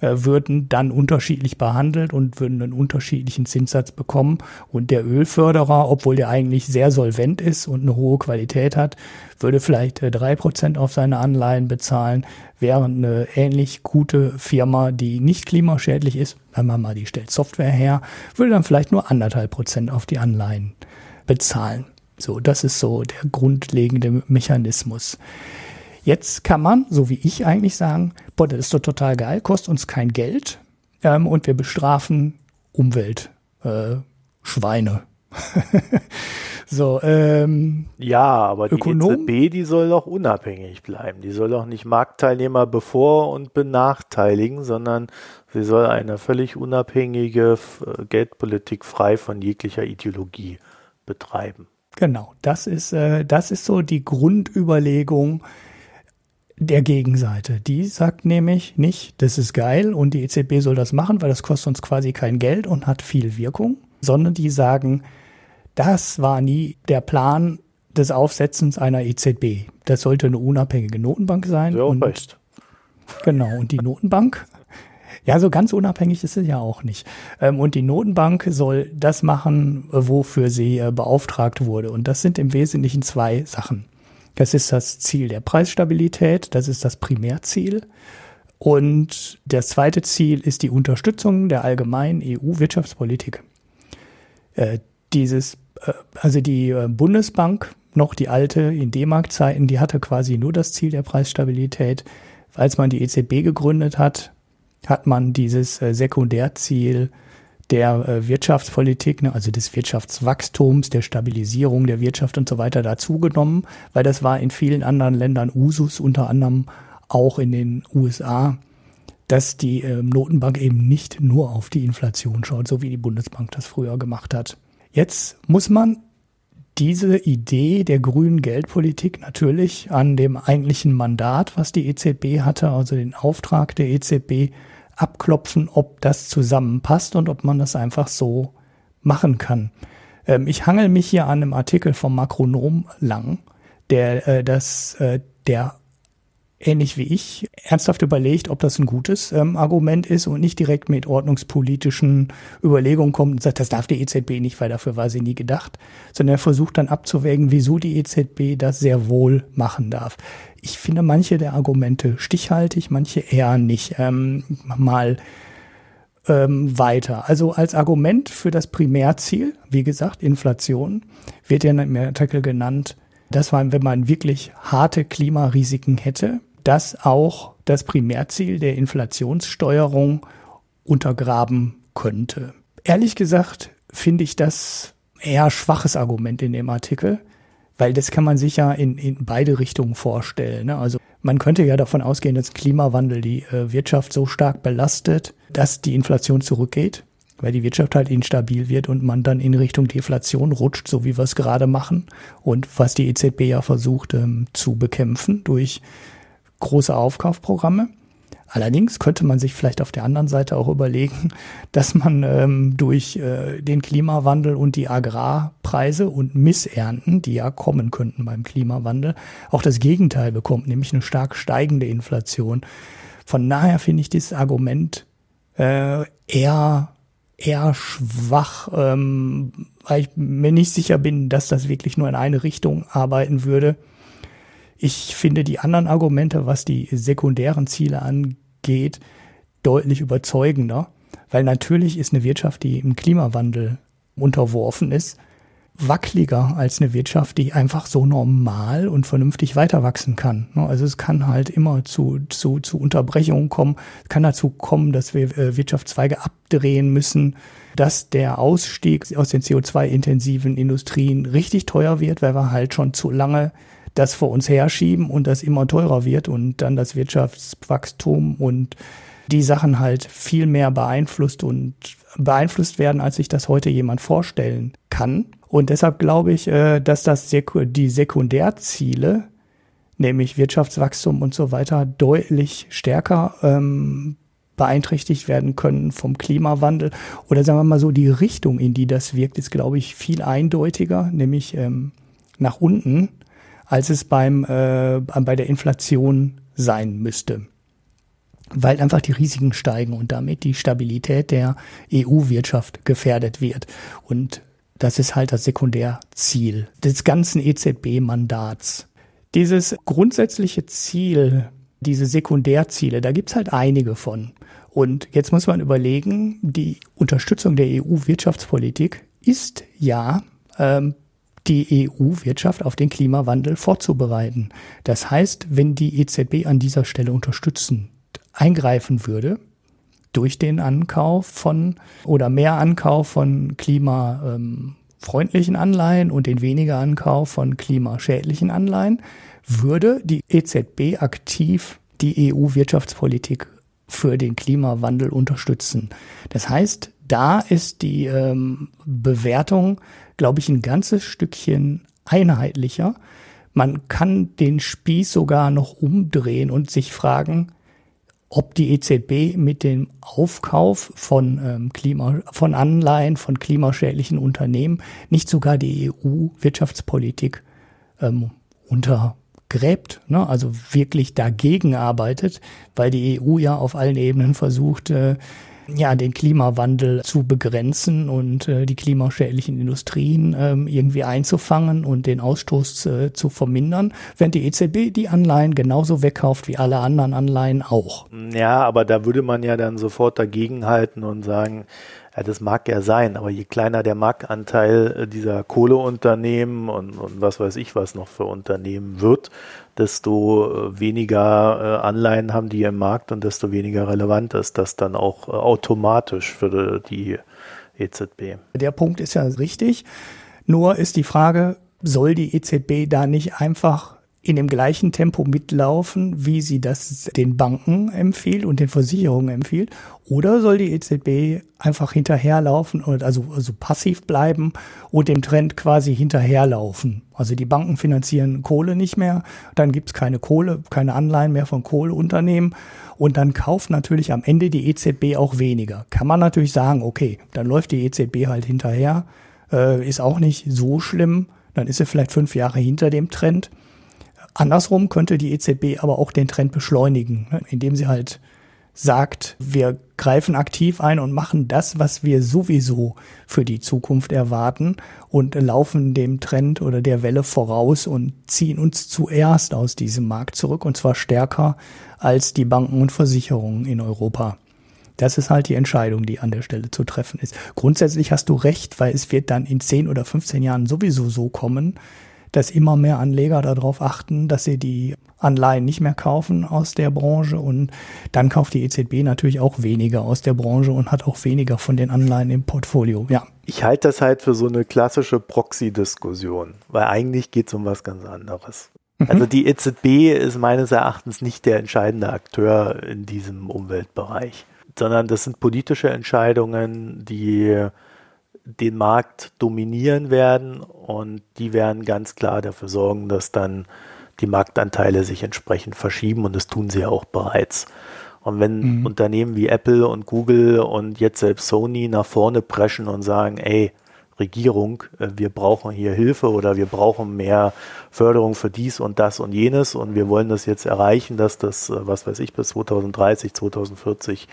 würden dann unterschiedlich behandelt und würden einen unterschiedlichen Zinssatz bekommen. Und der Ölförderer, obwohl der eigentlich sehr solvent ist und eine hohe Qualität hat, würde vielleicht äh, drei Prozent auf seine Anleihen bezahlen, während eine ähnlich gute Firma, die nicht klimaschädlich ist, sagen wir mal, die stellt Software her, würde dann vielleicht nur anderthalb Prozent auf die Anleihen bezahlen. So, das ist so der grundlegende Mechanismus. Jetzt kann man, so wie ich eigentlich sagen, boah, das ist doch total geil, kostet uns kein Geld ähm, und wir bestrafen Umwelt, äh, so, ähm, ja, aber die Ökonom EZB, die soll doch unabhängig bleiben. Die soll doch nicht Marktteilnehmer bevor und benachteiligen, sondern sie soll eine völlig unabhängige Geldpolitik frei von jeglicher Ideologie betreiben. Genau, das ist, äh, das ist so die Grundüberlegung der Gegenseite. Die sagt nämlich nicht, das ist geil und die EZB soll das machen, weil das kostet uns quasi kein Geld und hat viel Wirkung, sondern die sagen, das war nie der Plan des Aufsetzens einer EZB. Das sollte eine unabhängige Notenbank sein. Ja, und, recht. Genau, und die Notenbank, ja, so ganz unabhängig ist es ja auch nicht. Ähm, und die Notenbank soll das machen, wofür sie äh, beauftragt wurde. Und das sind im Wesentlichen zwei Sachen. Das ist das Ziel der Preisstabilität, das ist das Primärziel. Und das zweite Ziel ist die Unterstützung der allgemeinen EU-Wirtschaftspolitik. Äh, dieses, äh, also die äh, Bundesbank, noch die alte in D-Mark-Zeiten, die hatte quasi nur das Ziel der Preisstabilität. Als man die EZB gegründet hat, hat man dieses Sekundärziel der äh, Wirtschaftspolitik, ne, also des Wirtschaftswachstums, der Stabilisierung der Wirtschaft und so weiter dazugenommen, weil das war in vielen anderen Ländern Usus, unter anderem auch in den USA, dass die äh, Notenbank eben nicht nur auf die Inflation schaut, so wie die Bundesbank das früher gemacht hat. Jetzt muss man diese Idee der grünen Geldpolitik natürlich an dem eigentlichen Mandat, was die EZB hatte, also den Auftrag der EZB, abklopfen, ob das zusammenpasst und ob man das einfach so machen kann. Ähm, ich hangel mich hier an einem Artikel vom Makronom lang, der äh, das, äh, der ähnlich wie ich, ernsthaft überlegt, ob das ein gutes ähm, Argument ist und nicht direkt mit ordnungspolitischen Überlegungen kommt und sagt, das darf die EZB nicht, weil dafür war sie nie gedacht, sondern er versucht dann abzuwägen, wieso die EZB das sehr wohl machen darf. Ich finde manche der Argumente stichhaltig, manche eher nicht. Ähm, mal ähm, weiter. Also als Argument für das Primärziel, wie gesagt, Inflation, wird ja im Artikel genannt, dass man, wenn man wirklich harte Klimarisiken hätte, das auch das Primärziel der Inflationssteuerung untergraben könnte. Ehrlich gesagt finde ich das eher schwaches Argument in dem Artikel, weil das kann man sich ja in, in beide Richtungen vorstellen. Ne? Also man könnte ja davon ausgehen, dass Klimawandel die äh, Wirtschaft so stark belastet, dass die Inflation zurückgeht, weil die Wirtschaft halt instabil wird und man dann in Richtung Deflation rutscht, so wie wir es gerade machen und was die EZB ja versucht ähm, zu bekämpfen durch große Aufkaufprogramme. Allerdings könnte man sich vielleicht auf der anderen Seite auch überlegen, dass man ähm, durch äh, den Klimawandel und die Agrarpreise und Missernten, die ja kommen könnten beim Klimawandel, auch das Gegenteil bekommt, nämlich eine stark steigende Inflation. Von daher finde ich dieses Argument äh, eher eher schwach, ähm, weil ich mir nicht sicher bin, dass das wirklich nur in eine Richtung arbeiten würde. Ich finde die anderen Argumente, was die sekundären Ziele angeht, deutlich überzeugender, weil natürlich ist eine Wirtschaft, die im Klimawandel unterworfen ist, wackeliger als eine Wirtschaft, die einfach so normal und vernünftig weiter wachsen kann. Also es kann halt immer zu, zu, zu Unterbrechungen kommen. Es kann dazu kommen, dass wir äh, Wirtschaftszweige abdrehen müssen, dass der Ausstieg aus den CO2-intensiven Industrien richtig teuer wird, weil wir halt schon zu lange das vor uns herschieben und das immer teurer wird und dann das Wirtschaftswachstum und die Sachen halt viel mehr beeinflusst und beeinflusst werden, als sich das heute jemand vorstellen kann. Und deshalb glaube ich, äh, dass das die Sekundärziele, nämlich Wirtschaftswachstum und so weiter, deutlich stärker ähm, beeinträchtigt werden können vom Klimawandel. Oder sagen wir mal so, die Richtung, in die das wirkt, ist, glaube ich, viel eindeutiger, nämlich ähm, nach unten als es beim, äh, bei der Inflation sein müsste. weil einfach die Risiken steigen und damit die Stabilität der EU-Wirtschaft gefährdet wird. Und das ist halt das Sekundärziel des ganzen EZB-Mandats. Dieses grundsätzliche Ziel, diese Sekundärziele, da gibt's halt einige von. Und jetzt muss man überlegen, die Unterstützung der EU-Wirtschaftspolitik ist ja ähm, die EU-Wirtschaft auf den Klimawandel vorzubereiten. Das heißt, wenn die EZB an dieser Stelle unterstützend eingreifen würde, durch den Ankauf von oder mehr Ankauf von klimafreundlichen Anleihen und den weniger Ankauf von klimaschädlichen Anleihen, würde die EZB aktiv die EU-Wirtschaftspolitik für den Klimawandel unterstützen. Das heißt, da ist die ähm, Bewertung, glaube ich, ein ganzes Stückchen einheitlicher. Man kann den Spieß sogar noch umdrehen und sich fragen, ob die EZB mit dem Aufkauf von ähm, Klima, von Anleihen von klimaschädlichen Unternehmen nicht sogar die EU-Wirtschaftspolitik ähm, untergräbt, ne? also wirklich dagegen arbeitet, weil die EU ja auf allen Ebenen versucht, äh, ja, den Klimawandel zu begrenzen und äh, die klimaschädlichen Industrien ähm, irgendwie einzufangen und den Ausstoß äh, zu vermindern, während die EZB die Anleihen genauso wegkauft wie alle anderen Anleihen auch. Ja, aber da würde man ja dann sofort dagegenhalten und sagen, ja, das mag ja sein, aber je kleiner der Marktanteil äh, dieser Kohleunternehmen und, und was weiß ich was noch für Unternehmen wird, desto äh, weniger äh, Anleihen haben die im Markt und desto weniger relevant ist das dann auch automatisch für die EZB. Der Punkt ist ja richtig. Nur ist die Frage, soll die EZB da nicht einfach in dem gleichen Tempo mitlaufen, wie sie das den Banken empfiehlt und den Versicherungen empfiehlt? Oder soll die EZB einfach hinterherlaufen und also, also passiv bleiben und dem Trend quasi hinterherlaufen? Also die Banken finanzieren Kohle nicht mehr, dann gibt's keine Kohle, keine Anleihen mehr von Kohleunternehmen und dann kauft natürlich am Ende die EZB auch weniger. Kann man natürlich sagen, okay, dann läuft die EZB halt hinterher, äh, ist auch nicht so schlimm, dann ist sie vielleicht fünf Jahre hinter dem Trend. Andersrum könnte die EZB aber auch den Trend beschleunigen, ne, indem sie halt sagt, wir greifen aktiv ein und machen das, was wir sowieso für die Zukunft erwarten und laufen dem Trend oder der Welle voraus und ziehen uns zuerst aus diesem Markt zurück und zwar stärker als die Banken und Versicherungen in Europa. Das ist halt die Entscheidung, die an der Stelle zu treffen ist. Grundsätzlich hast du recht, weil es wird dann in 10 oder 15 Jahren sowieso so kommen, dass immer mehr Anleger darauf achten, dass sie die Anleihen nicht mehr kaufen aus der Branche und dann kauft die EZB natürlich auch weniger aus der Branche und hat auch weniger von den Anleihen im Portfolio. Ja. Ich halte das halt für so eine klassische Proxy-Diskussion, weil eigentlich geht es um was ganz anderes. Mhm. Also die EZB ist meines Erachtens nicht der entscheidende Akteur in diesem Umweltbereich, sondern das sind politische Entscheidungen, die den Markt dominieren werden und die werden ganz klar dafür sorgen, dass dann die Marktanteile sich entsprechend verschieben und das tun sie ja auch bereits. Und wenn mhm. Unternehmen wie Apple und Google und jetzt selbst Sony nach vorne preschen und sagen, ey, Regierung, äh, wir brauchen hier Hilfe oder wir brauchen mehr Förderung für dies und das und jenes und wir wollen das jetzt erreichen, dass das, äh, was weiß ich, bis 2030, 2040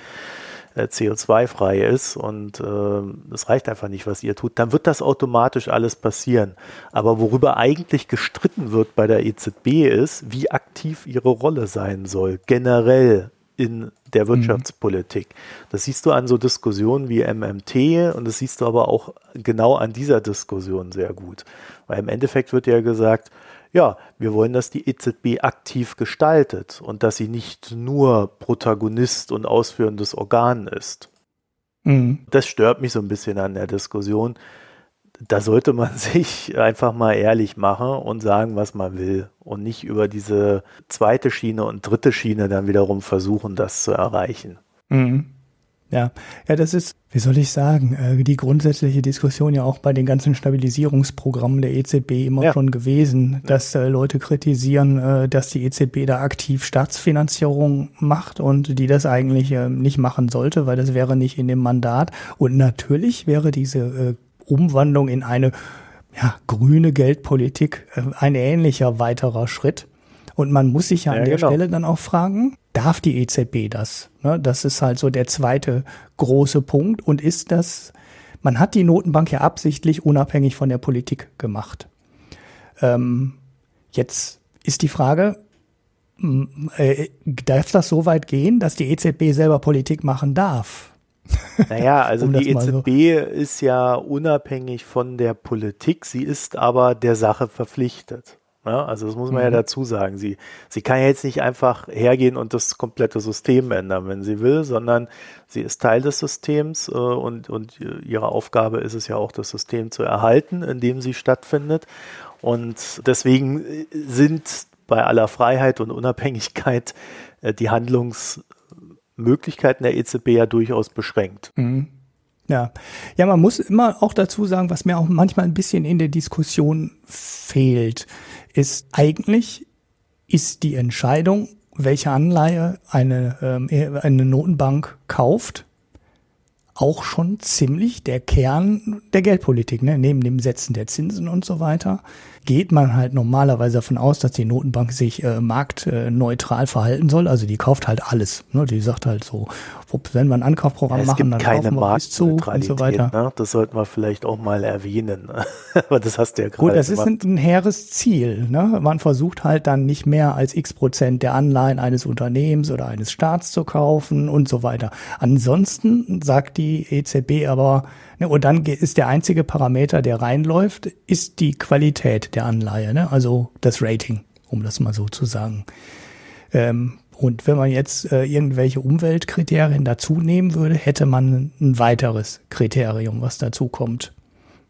äh, CO2-frei ist und äh, es reicht einfach nicht, was ihr tut, dann wird das automatisch alles passieren. Aber worüber eigentlich gestritten wird bei der EZB ist, wie aktiv ihre Rolle sein soll, generell in der mhm. Wirtschaftspolitik. Das siehst du an so Diskussionen wie MMT und das siehst du aber auch genau an dieser Diskussion sehr gut. Weil im Endeffekt wird ja gesagt, ja, wir wollen, dass die EZB aktiv gestaltet und dass sie nicht nur Protagonist und ausführendes Organ ist. Mhm. Das stört mich so ein bisschen an der Diskussion. Da sollte man sich einfach mal ehrlich machen und sagen, was man will und nicht über diese zweite Schiene und dritte Schiene dann wiederum versuchen, das zu erreichen. Mhm. Ja, ja, das ist, wie soll ich sagen, äh, die grundsätzliche Diskussion ja auch bei den ganzen Stabilisierungsprogrammen der EZB immer ja. schon gewesen, dass äh, Leute kritisieren, äh, dass die EZB da aktiv Staatsfinanzierung macht und die das eigentlich nicht machen sollte, weil das wäre nicht in dem Mandat. Und natürlich wäre diese Umwandlung in eine ja, grüne Geldpolitik ein ähnlicher weiterer Schritt. Und man muss sich ja, ja an der genau. Stelle dann auch fragen, darf die EZB das? Ne, das ist halt so der zweite große Punkt. Und ist das, man hat die Notenbank ja absichtlich unabhängig von der Politik gemacht. Ähm, jetzt ist die Frage, äh, darf das so weit gehen, dass die EZB selber Politik machen darf? Naja, also um die EZB so. ist ja unabhängig von der Politik, sie ist aber der Sache verpflichtet. Ja, also das muss man mhm. ja dazu sagen. Sie, sie kann ja jetzt nicht einfach hergehen und das komplette System ändern, wenn sie will, sondern sie ist Teil des Systems äh, und, und ihre Aufgabe ist es ja auch, das System zu erhalten, in dem sie stattfindet. Und deswegen sind bei aller Freiheit und Unabhängigkeit äh, die Handlungsmöglichkeiten der EZB ja durchaus beschränkt. Mhm. Ja. ja, man muss immer auch dazu sagen, was mir auch manchmal ein bisschen in der Diskussion fehlt, ist eigentlich ist die Entscheidung, welche Anleihe eine, ähm, eine Notenbank kauft, auch schon ziemlich der Kern der Geldpolitik, ne? neben dem Setzen der Zinsen und so weiter geht man halt normalerweise davon aus, dass die Notenbank sich äh, marktneutral verhalten soll. Also die kauft halt alles. Ne? Die sagt halt so, wenn wir ein Ankaufprogramm ja, machen, dann keine kaufen wir bis zu und so weiter. Ne? Das sollten wir vielleicht auch mal erwähnen. Aber das hast du ja gerade Gut, das gemacht. ist ein, ein hehres Ziel. Ne? Man versucht halt dann nicht mehr als x Prozent der Anleihen eines Unternehmens oder eines Staats zu kaufen und so weiter. Ansonsten sagt die EZB aber, und dann ist der einzige Parameter, der reinläuft, ist die Qualität der Anleihe, ne? also das Rating, um das mal so zu sagen. Ähm, und wenn man jetzt äh, irgendwelche Umweltkriterien dazu nehmen würde, hätte man ein weiteres Kriterium, was dazu kommt.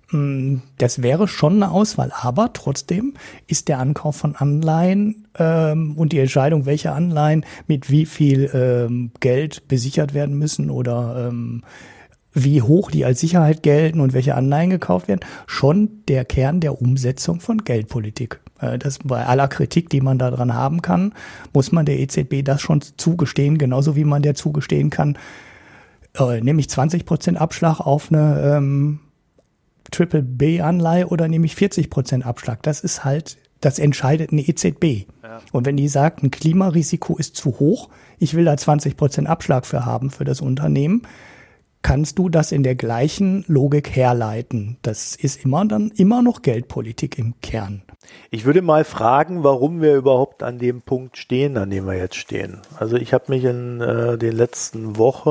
Hm, das wäre schon eine Auswahl, aber trotzdem ist der Ankauf von Anleihen ähm, und die Entscheidung, welche Anleihen mit wie viel ähm, Geld besichert werden müssen oder ähm, wie hoch die als Sicherheit gelten und welche Anleihen gekauft werden, schon der Kern der Umsetzung von Geldpolitik. Äh, das bei aller Kritik, die man daran haben kann, muss man der EZB das schon zugestehen, genauso wie man der zugestehen kann, äh, nämlich 20 Prozent Abschlag auf eine ähm, Triple B-Anleihe oder nämlich 40 Prozent Abschlag. Das ist halt, das entscheidet eine EZB. Ja. Und wenn die sagt, ein Klimarisiko ist zu hoch, ich will da 20 Prozent Abschlag für haben für das Unternehmen, kannst du das in der gleichen Logik herleiten. Das ist immer dann immer noch Geldpolitik im Kern. Ich würde mal fragen, warum wir überhaupt an dem Punkt stehen, an dem wir jetzt stehen. Also ich habe mich in äh, den letzten Wochen,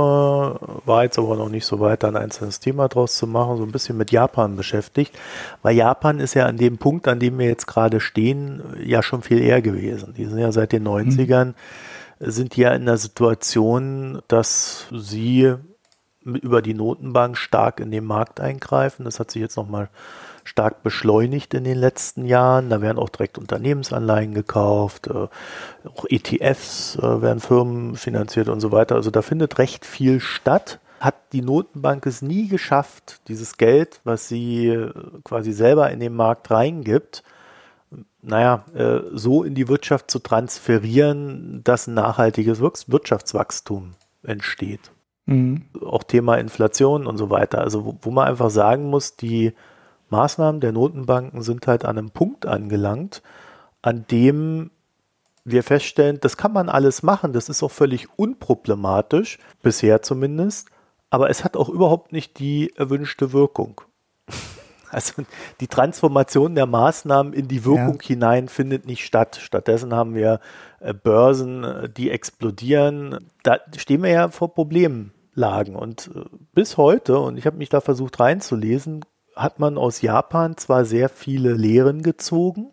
war jetzt aber noch nicht so weit, ein einzelnes Thema draus zu machen, so ein bisschen mit Japan beschäftigt, weil Japan ist ja an dem Punkt, an dem wir jetzt gerade stehen, ja schon viel eher gewesen. Die sind ja seit den 90ern, mhm. sind ja in der Situation, dass sie über die Notenbank stark in den Markt eingreifen. Das hat sich jetzt nochmal stark beschleunigt in den letzten Jahren. Da werden auch direkt Unternehmensanleihen gekauft, äh, auch ETFs äh, werden Firmen finanziert und so weiter. Also da findet recht viel statt. Hat die Notenbank es nie geschafft, dieses Geld, was sie äh, quasi selber in den Markt reingibt, naja, so in die Wirtschaft zu transferieren, dass ein nachhaltiges Wirtschaftswachstum entsteht. Mhm. Auch Thema Inflation und so weiter. Also wo, wo man einfach sagen muss, die Maßnahmen der Notenbanken sind halt an einem Punkt angelangt, an dem wir feststellen, das kann man alles machen, das ist auch völlig unproblematisch, bisher zumindest, aber es hat auch überhaupt nicht die erwünschte Wirkung. Also die Transformation der Maßnahmen in die Wirkung ja. hinein findet nicht statt. Stattdessen haben wir äh, Börsen, äh, die explodieren. Da stehen wir ja vor Problemlagen. Und äh, bis heute, und ich habe mich da versucht reinzulesen, hat man aus Japan zwar sehr viele Lehren gezogen,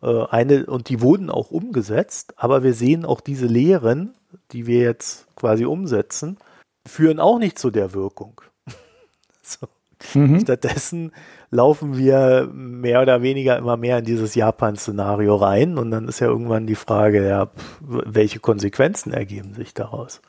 eine, und die wurden auch umgesetzt, aber wir sehen auch diese Lehren, die wir jetzt quasi umsetzen, führen auch nicht zu der Wirkung. so. Mhm. Stattdessen laufen wir mehr oder weniger immer mehr in dieses Japan-Szenario rein und dann ist ja irgendwann die Frage, ja, welche Konsequenzen ergeben sich daraus?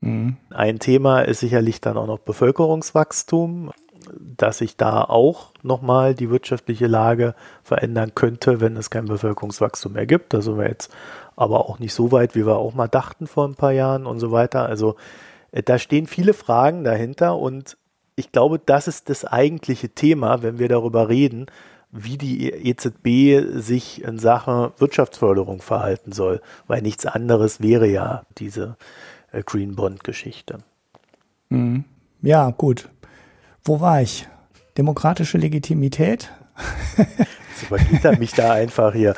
Mhm. Ein Thema ist sicherlich dann auch noch Bevölkerungswachstum, dass sich da auch nochmal die wirtschaftliche Lage verändern könnte, wenn es kein Bevölkerungswachstum mehr gibt. Da sind wir jetzt aber auch nicht so weit, wie wir auch mal dachten vor ein paar Jahren und so weiter. Also äh, da stehen viele Fragen dahinter und ich glaube, das ist das eigentliche Thema, wenn wir darüber reden, wie die EZB sich in Sachen Wirtschaftsförderung verhalten soll, weil nichts anderes wäre ja diese äh, Green Bond-Geschichte. Mhm. Ja, gut. Wo war ich? Demokratische Legitimität? Jetzt übergeht er mich da einfach hier.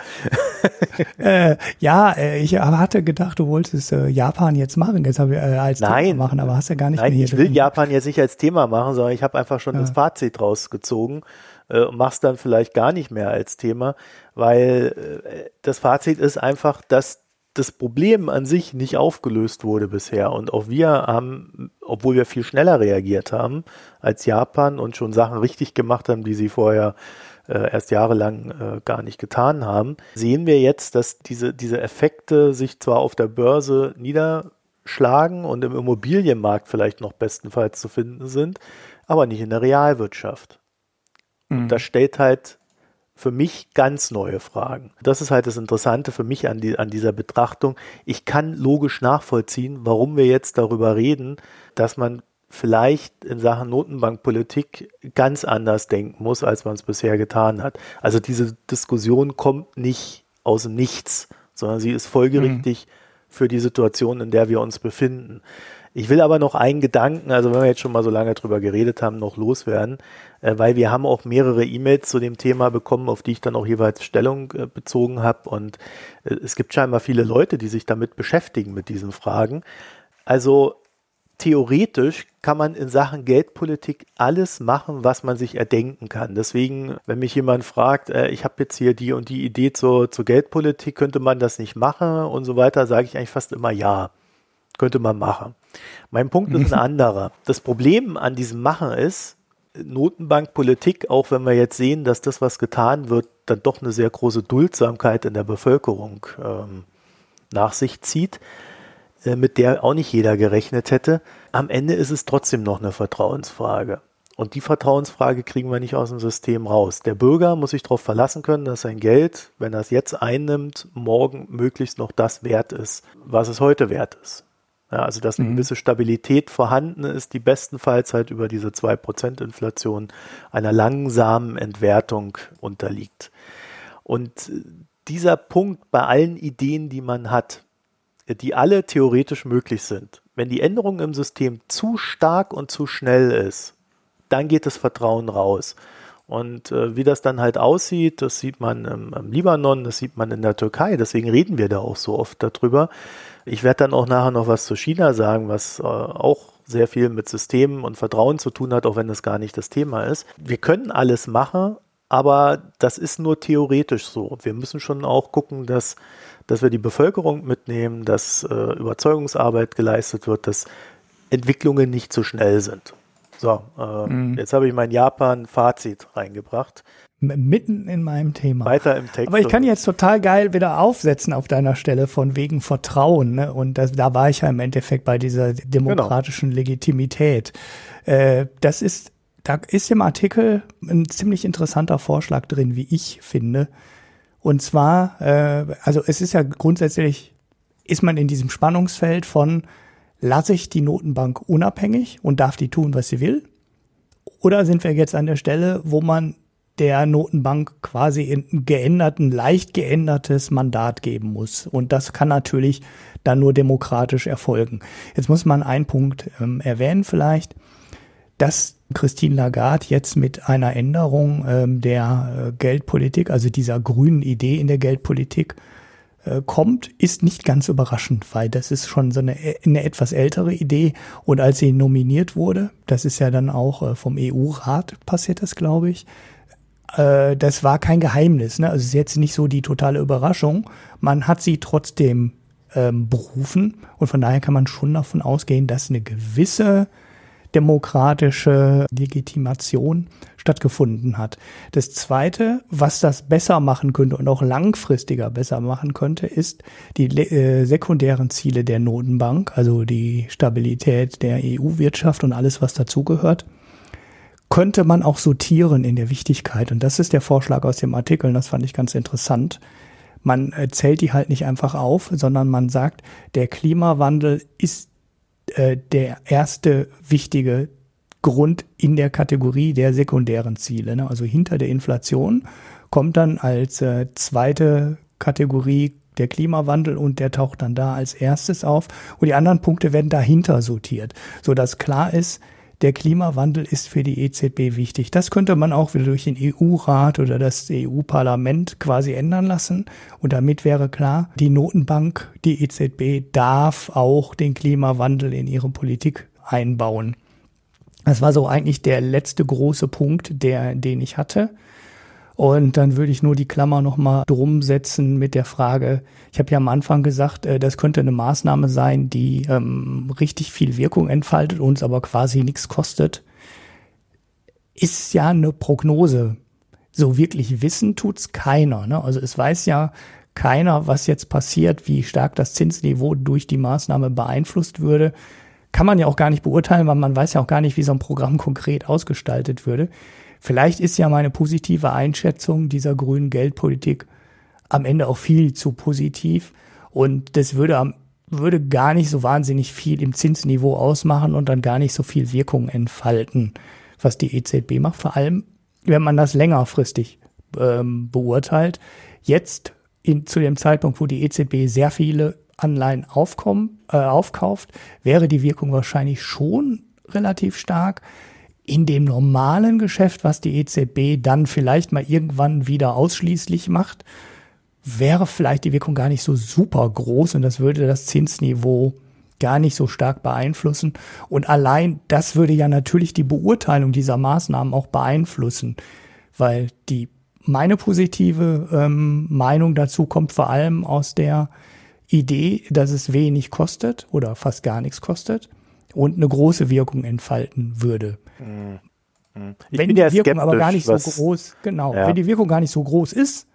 äh, ja, äh, ich hatte gedacht, du wolltest äh, Japan jetzt machen, jetzt habe ich äh, als nein, Thema machen, aber hast ja gar nicht nein, mehr hier ich will drin. Japan jetzt nicht als Thema machen, sondern ich habe einfach schon ja. das Fazit rausgezogen äh, und mach's dann vielleicht gar nicht mehr als Thema, weil äh, das Fazit ist einfach, dass das Problem an sich nicht aufgelöst wurde bisher. Und auch wir haben, obwohl wir viel schneller reagiert haben als Japan und schon Sachen richtig gemacht haben, die sie vorher äh, erst jahrelang äh, gar nicht getan haben, sehen wir jetzt, dass diese, diese Effekte sich zwar auf der Börse niederschlagen und im Immobilienmarkt vielleicht noch bestenfalls zu finden sind, aber nicht in der Realwirtschaft. Mhm. Das stellt halt für mich ganz neue Fragen. Das ist halt das Interessante für mich an, die, an dieser Betrachtung. Ich kann logisch nachvollziehen, warum wir jetzt darüber reden, dass man vielleicht in Sachen Notenbankpolitik ganz anders denken muss, als man es bisher getan hat. Also diese Diskussion kommt nicht aus dem Nichts, sondern sie ist folgerichtig mhm. für die Situation, in der wir uns befinden. Ich will aber noch einen Gedanken, also wenn wir jetzt schon mal so lange drüber geredet haben, noch loswerden, äh, weil wir haben auch mehrere E-Mails zu dem Thema bekommen, auf die ich dann auch jeweils Stellung äh, bezogen habe und äh, es gibt scheinbar viele Leute, die sich damit beschäftigen mit diesen Fragen. Also theoretisch kann man in Sachen Geldpolitik alles machen, was man sich erdenken kann. Deswegen, wenn mich jemand fragt, äh, ich habe jetzt hier die und die Idee zur, zur Geldpolitik, könnte man das nicht machen und so weiter, sage ich eigentlich fast immer ja. Könnte man machen. Mein Punkt ist ein anderer. Das Problem an diesem Machen ist, Notenbankpolitik, auch wenn wir jetzt sehen, dass das, was getan wird, dann doch eine sehr große Duldsamkeit in der Bevölkerung ähm, nach sich zieht mit der auch nicht jeder gerechnet hätte. Am Ende ist es trotzdem noch eine Vertrauensfrage. Und die Vertrauensfrage kriegen wir nicht aus dem System raus. Der Bürger muss sich darauf verlassen können, dass sein Geld, wenn er es jetzt einnimmt, morgen möglichst noch das wert ist, was es heute wert ist. Ja, also dass eine mhm. gewisse Stabilität vorhanden ist, die bestenfalls halt über diese 2% Inflation einer langsamen Entwertung unterliegt. Und dieser Punkt bei allen Ideen, die man hat, die alle theoretisch möglich sind. Wenn die Änderung im System zu stark und zu schnell ist, dann geht das Vertrauen raus. Und äh, wie das dann halt aussieht, das sieht man im, im, Libanon, das sieht man in der Türkei, deswegen reden wir da auch so oft darüber. Ich werde dann auch nachher noch was zu China sagen, was äh, auch sehr viel mit Systemen und Vertrauen zu tun hat, auch wenn das gar nicht das Thema ist. Wir können alles machen, aber das ist nur theoretisch so. Wir müssen schon auch gucken, dass dass wir die Bevölkerung mitnehmen, dass äh, Überzeugungsarbeit geleistet wird, dass Entwicklungen nicht zu schnell sind. So, äh, mhm. jetzt habe ich mein Japan-Fazit reingebracht. Mitten in meinem Thema. Weiter im Text. Aber ich kann jetzt total geil wieder aufsetzen auf deiner Stelle von wegen Vertrauen. Ne? Und das, da war ich ja im Endeffekt bei dieser demokratischen genau. Legitimität. Äh, das ist, da ist im Artikel ein ziemlich interessanter Vorschlag drin, wie ich finde. Und zwar, äh, also es ist ja grundsätzlich, ist man in diesem Spannungsfeld von, lasse ich die Notenbank unabhängig und darf die tun, was sie will? Oder sind wir jetzt an der Stelle, wo man der Notenbank quasi ein geänderten, leicht geändertes Mandat geben muss. Und das kann natürlich dann nur demokratisch erfolgen. Jetzt muss man einen Punkt ähm, erwähnen vielleicht, dass Christine Lagarde jetzt mit einer Änderung ähm, der äh, Geldpolitik, also dieser grünen Idee in der Geldpolitik, äh, kommt, ist nicht ganz überraschend, weil das ist schon so eine, eine etwas ältere Idee. Und als sie nominiert wurde, das ist ja dann auch äh, vom EU-Rat passiert das, glaube ich, äh, das war kein Geheimnis. Ne? Also es ist jetzt nicht so die totale Überraschung. Man hat sie trotzdem ähm, berufen und von daher kann man schon davon ausgehen, dass eine gewisse demokratische Legitimation stattgefunden hat. Das Zweite, was das besser machen könnte und auch langfristiger besser machen könnte, ist die äh, sekundären Ziele der Notenbank, also die Stabilität der EU-Wirtschaft und alles, was dazugehört könnte man auch sortieren in der Wichtigkeit. Und das ist der Vorschlag aus dem Artikel, und das fand ich ganz interessant. Man zählt die halt nicht einfach auf, sondern man sagt, der Klimawandel ist äh, der erste wichtige Grund in der Kategorie der sekundären Ziele. Ne? Also hinter der Inflation kommt dann als äh, zweite Kategorie der Klimawandel und der taucht dann da als erstes auf und die anderen Punkte werden dahinter sortiert, so dass klar ist, der Klimawandel ist für die EZB wichtig. Das könnte man auch wieder durch den EU-Rat oder das EU-Parlament quasi ändern lassen. Und damit wäre klar, die Notenbank, die EZB darf auch den Klimawandel in ihre Politik einbauen. Das war so eigentlich der letzte große Punkt, der, den ich hatte. Und dann würde ich nur die Klammer nochmal drum setzen mit der Frage, ich habe ja am Anfang gesagt, äh, das könnte eine Maßnahme sein, die ähm, richtig viel Wirkung entfaltet, uns aber quasi nichts kostet. Ist ja eine Prognose. So wirklich wissen tut's keiner. Ne? Also es weiß ja keiner, was jetzt passiert, wie stark das Zinsniveau durch die Maßnahme beeinflusst würde. Kann man ja auch gar nicht beurteilen, weil man weiß ja auch gar nicht, wie so ein Programm konkret ausgestaltet würde. Vielleicht ist ja meine positive Einschätzung dieser grünen Geldpolitik am Ende auch viel zu positiv und das würde am würde gar nicht so wahnsinnig viel im Zinsniveau ausmachen und dann gar nicht so viel Wirkung entfalten, was die EZB macht. Vor allem, wenn man das längerfristig ähm, beurteilt. Jetzt in, zu dem Zeitpunkt, wo die EZB sehr viele Anleihen aufkommen, äh, aufkauft, wäre die Wirkung wahrscheinlich schon relativ stark in dem normalen Geschäft, was die EZB dann vielleicht mal irgendwann wieder ausschließlich macht, wäre vielleicht die Wirkung gar nicht so super groß und das würde das Zinsniveau gar nicht so stark beeinflussen. Und allein das würde ja natürlich die Beurteilung dieser Maßnahmen auch beeinflussen, weil die meine positive ähm, Meinung dazu kommt vor allem aus der Idee, dass es wenig kostet oder fast gar nichts kostet und eine große Wirkung entfalten würde. Mhm. Ich wenn die Wirkung aber gar nicht so groß, genau, ja. wenn die Wirkung gar nicht so groß ist,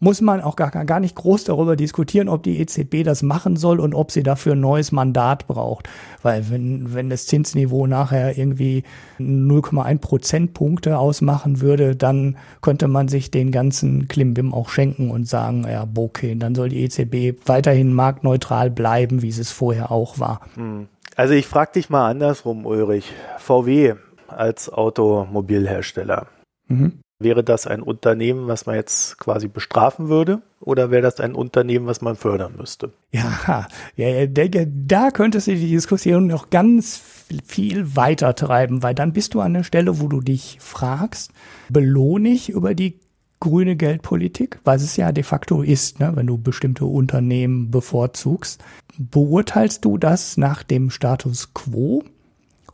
muss man auch gar, gar nicht groß darüber diskutieren, ob die EZB das machen soll und ob sie dafür ein neues Mandat braucht. Weil wenn, wenn das Zinsniveau nachher irgendwie 0,1 Prozentpunkte ausmachen würde, dann könnte man sich den ganzen Klimbim auch schenken und sagen, ja, okay, dann soll die EZB weiterhin marktneutral bleiben, wie es vorher auch war. Hm. Also ich frage dich mal andersrum, Ulrich. VW als Automobilhersteller. Mhm. Wäre das ein Unternehmen, was man jetzt quasi bestrafen würde? Oder wäre das ein Unternehmen, was man fördern müsste? Ja, ja denke, da könntest du die Diskussion noch ganz viel weiter treiben, weil dann bist du an der Stelle, wo du dich fragst, belohne ich über die grüne Geldpolitik, was es ja de facto ist, ne, wenn du bestimmte Unternehmen bevorzugst. Beurteilst du das nach dem Status quo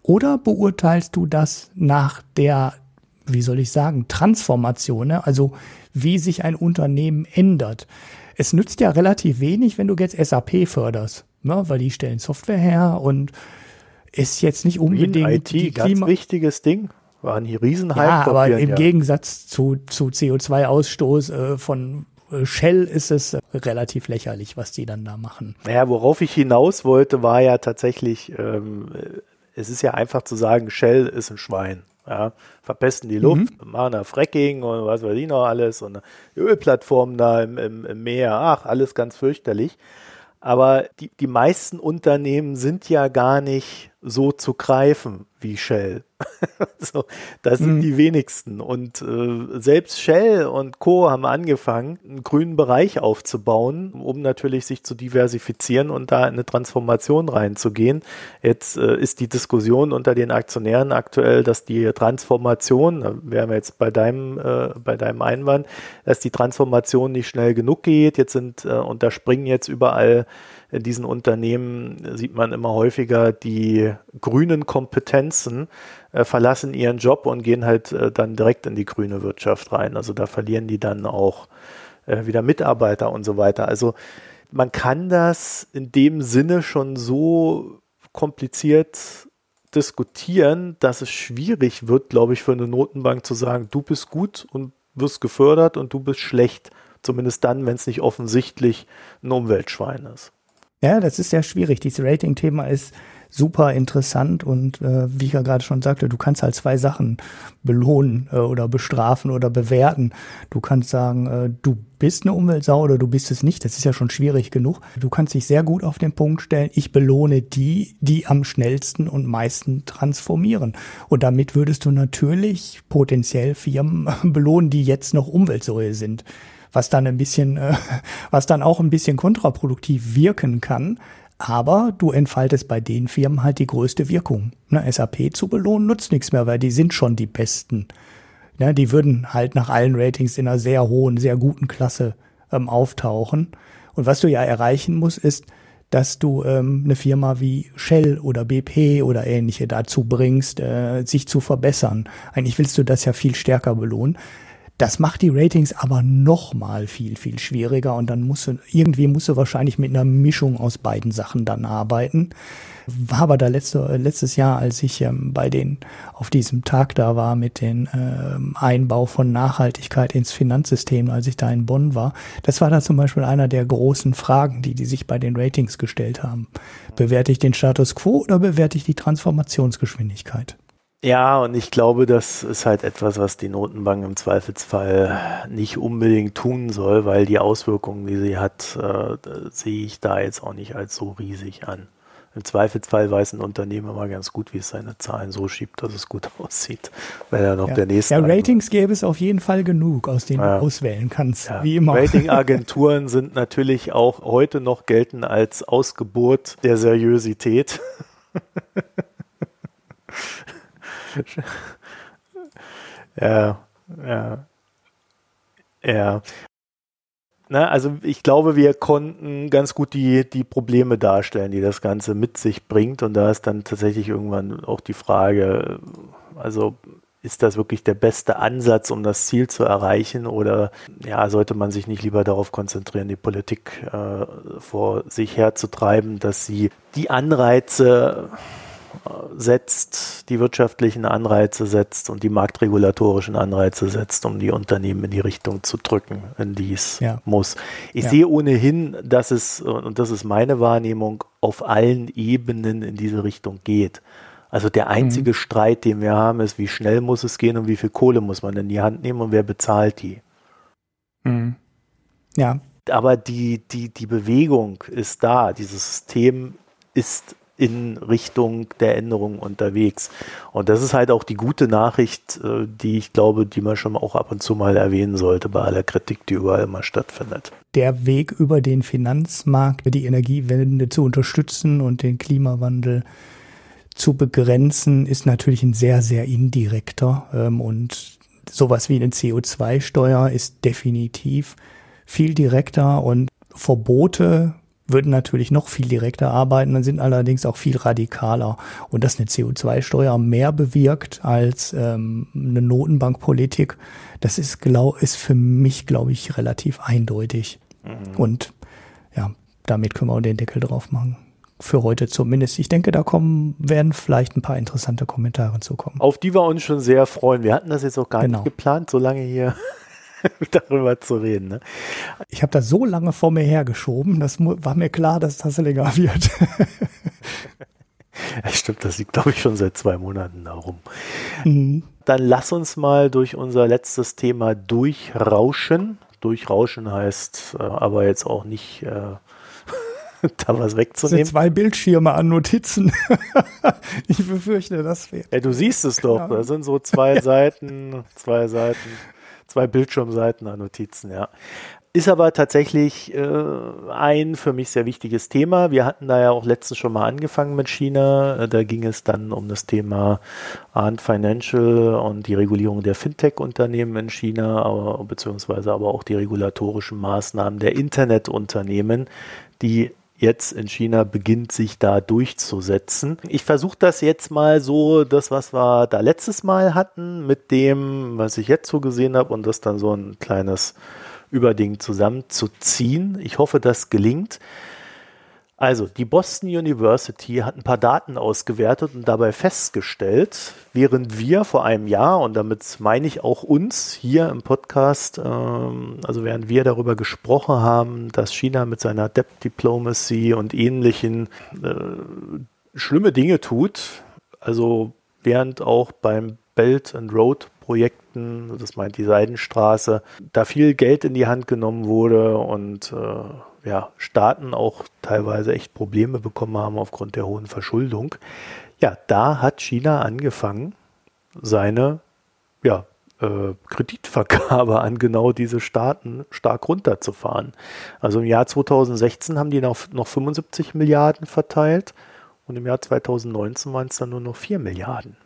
oder beurteilst du das nach der, wie soll ich sagen, Transformation, ne? also wie sich ein Unternehmen ändert? Es nützt ja relativ wenig, wenn du jetzt SAP förderst, ne? weil die stellen Software her und ist jetzt nicht unbedingt IT, die Klima ganz wichtiges Ding waren hier Riesenhype. Ja, aber im ja. Gegensatz zu, zu CO2-Ausstoß äh, von äh, Shell ist es relativ lächerlich, was die dann da machen. Naja, worauf ich hinaus wollte, war ja tatsächlich, ähm, es ist ja einfach zu sagen, Shell ist ein Schwein. Ja, verpesten die Luft, mhm. machen da Fracking und was weiß ich noch alles und Ölplattformen da im, im, im Meer, ach, alles ganz fürchterlich. Aber die, die meisten Unternehmen sind ja gar nicht so zu greifen wie Shell. so, das sind mhm. die wenigsten. Und äh, selbst Shell und Co. haben angefangen, einen grünen Bereich aufzubauen, um natürlich sich zu diversifizieren und da in eine Transformation reinzugehen. Jetzt äh, ist die Diskussion unter den Aktionären aktuell, dass die Transformation, da wären wir jetzt bei deinem, äh, bei deinem Einwand, dass die Transformation nicht schnell genug geht. Jetzt sind, äh, und da springen jetzt überall diesen Unternehmen sieht man immer häufiger die grünen Kompetenzen äh, verlassen ihren Job und gehen halt äh, dann direkt in die grüne Wirtschaft rein. Also da verlieren die dann auch äh, wieder Mitarbeiter und so weiter. Also man kann das in dem Sinne schon so kompliziert diskutieren, dass es schwierig wird, glaube ich, für eine Notenbank zu sagen, du bist gut und wirst gefördert und du bist schlecht. Zumindest dann, wenn es nicht offensichtlich ein Umweltschwein ist. Ja, das ist sehr schwierig. Dieses Rating-Thema ist super interessant und äh, wie ich ja gerade schon sagte, du kannst halt zwei Sachen belohnen äh, oder bestrafen oder bewerten. Du kannst sagen, äh, du bist eine Umweltsau oder du bist es nicht. Das ist ja schon schwierig genug. Du kannst dich sehr gut auf den Punkt stellen, ich belohne die, die am schnellsten und meisten transformieren. Und damit würdest du natürlich potenziell Firmen belohnen, die jetzt noch Umweltsäue sind was dann ein bisschen, äh, was dann auch ein bisschen kontraproduktiv wirken kann, aber du entfaltest bei den Firmen halt die größte Wirkung. Ne, SAP zu belohnen nutzt nichts mehr, weil die sind schon die Besten. Ne, die würden halt nach allen Ratings in einer sehr hohen, sehr guten Klasse ähm, auftauchen. Und was du ja erreichen musst, ist, dass du ähm, eine Firma wie Shell oder BP oder ähnliche dazu bringst, äh, sich zu verbessern. Eigentlich willst du das ja viel stärker belohnen. Das macht die Ratings aber noch mal viel, viel schwieriger und dann musst du, irgendwie musst du wahrscheinlich mit einer Mischung aus beiden Sachen dann arbeiten. War aber da letzte, letztes Jahr, als ich ähm, bei den auf diesem Tag da war mit dem ähm, Einbau von Nachhaltigkeit ins Finanzsystem, als ich da in Bonn war, das war da zum Beispiel einer der großen Fragen, die die sich bei den Ratings gestellt haben. Bewerte ich den Status quo oder bewerte ich die Transformationsgeschwindigkeit? Ja, und ich glaube, das ist halt etwas, was die Notenbank im Zweifelsfall nicht unbedingt tun soll, weil die Auswirkungen, die sie hat, äh, sehe ich da jetzt auch nicht als so riesig an. Im Zweifelsfall weiß ein Unternehmen immer ganz gut, wie es seine Zahlen so schiebt, dass es gut aussieht, wenn er noch ja. der nächste. Ja, Ratings gäbe es auf jeden Fall genug, aus denen ja. du auswählen kannst, ja. wie immer. Ratingagenturen sind natürlich auch heute noch gelten als Ausgeburt der Seriosität. ja, ja, ja. Na, also ich glaube, wir konnten ganz gut die, die Probleme darstellen, die das Ganze mit sich bringt. Und da ist dann tatsächlich irgendwann auch die Frage, also ist das wirklich der beste Ansatz, um das Ziel zu erreichen? Oder ja, sollte man sich nicht lieber darauf konzentrieren, die Politik äh, vor sich herzutreiben, dass sie die Anreize setzt, die wirtschaftlichen Anreize setzt und die marktregulatorischen Anreize setzt, um die Unternehmen in die Richtung zu drücken, in die es ja. muss. Ich ja. sehe ohnehin, dass es, und das ist meine Wahrnehmung, auf allen Ebenen in diese Richtung geht. Also der einzige mhm. Streit, den wir haben, ist, wie schnell muss es gehen und wie viel Kohle muss man in die Hand nehmen und wer bezahlt die. Mhm. Ja. Aber die, die, die Bewegung ist da, dieses System ist in Richtung der Änderung unterwegs. Und das ist halt auch die gute Nachricht, äh, die ich glaube, die man schon auch ab und zu mal erwähnen sollte bei aller Kritik, die überall immer stattfindet. Der Weg über den Finanzmarkt, die Energiewende zu unterstützen und den Klimawandel zu begrenzen, ist natürlich ein sehr, sehr indirekter. Ähm, und sowas wie eine CO2-Steuer ist definitiv viel direkter und Verbote würden natürlich noch viel direkter arbeiten, dann sind allerdings auch viel radikaler. Und dass eine CO2-Steuer mehr bewirkt als ähm, eine Notenbankpolitik, das ist, glaub, ist für mich, glaube ich, relativ eindeutig. Mhm. Und ja, damit können wir auch den Deckel drauf machen. Für heute zumindest. Ich denke, da kommen, werden vielleicht ein paar interessante Kommentare zukommen. Auf die wir uns schon sehr freuen. Wir hatten das jetzt auch gar genau. nicht geplant, so lange hier darüber zu reden. Ne? Ich habe das so lange vor mir hergeschoben, das war mir klar, dass das länger wird. ja, stimmt, das liegt, glaube ich, schon seit zwei Monaten darum. Mhm. Dann lass uns mal durch unser letztes Thema durchrauschen. Durchrauschen heißt äh, aber jetzt auch nicht äh, da was wegzunehmen. Zwei Bildschirme an Notizen. ich befürchte, das wäre. Ja, du siehst es doch. Ja. Da sind so zwei Seiten, zwei Seiten zwei Bildschirmseiten an Notizen, ja. Ist aber tatsächlich äh, ein für mich sehr wichtiges Thema. Wir hatten da ja auch letztens schon mal angefangen mit China. Äh, da ging es dann um das Thema Ant Financial und die Regulierung der Fintech-Unternehmen in China, aber, beziehungsweise aber auch die regulatorischen Maßnahmen der Internetunternehmen, die jetzt in China beginnt, sich da durchzusetzen. Ich versuche das jetzt mal so, das, was wir da letztes Mal hatten, mit dem, was ich jetzt so gesehen habe, und das dann so ein kleines Überding zusammenzuziehen. Ich hoffe, das gelingt. Also, die Boston University hat ein paar Daten ausgewertet und dabei festgestellt, während wir vor einem Jahr, und damit meine ich auch uns hier im Podcast, ähm, also während wir darüber gesprochen haben, dass China mit seiner Debt Diplomacy und ähnlichen äh, schlimme Dinge tut. Also während auch beim Belt and Road Projekten, das meint die Seidenstraße, da viel Geld in die Hand genommen wurde und äh, ja, Staaten auch teilweise echt Probleme bekommen haben aufgrund der hohen Verschuldung. Ja, da hat China angefangen, seine ja, äh, Kreditvergabe an genau diese Staaten stark runterzufahren. Also im Jahr 2016 haben die noch, noch 75 Milliarden verteilt und im Jahr 2019 waren es dann nur noch 4 Milliarden.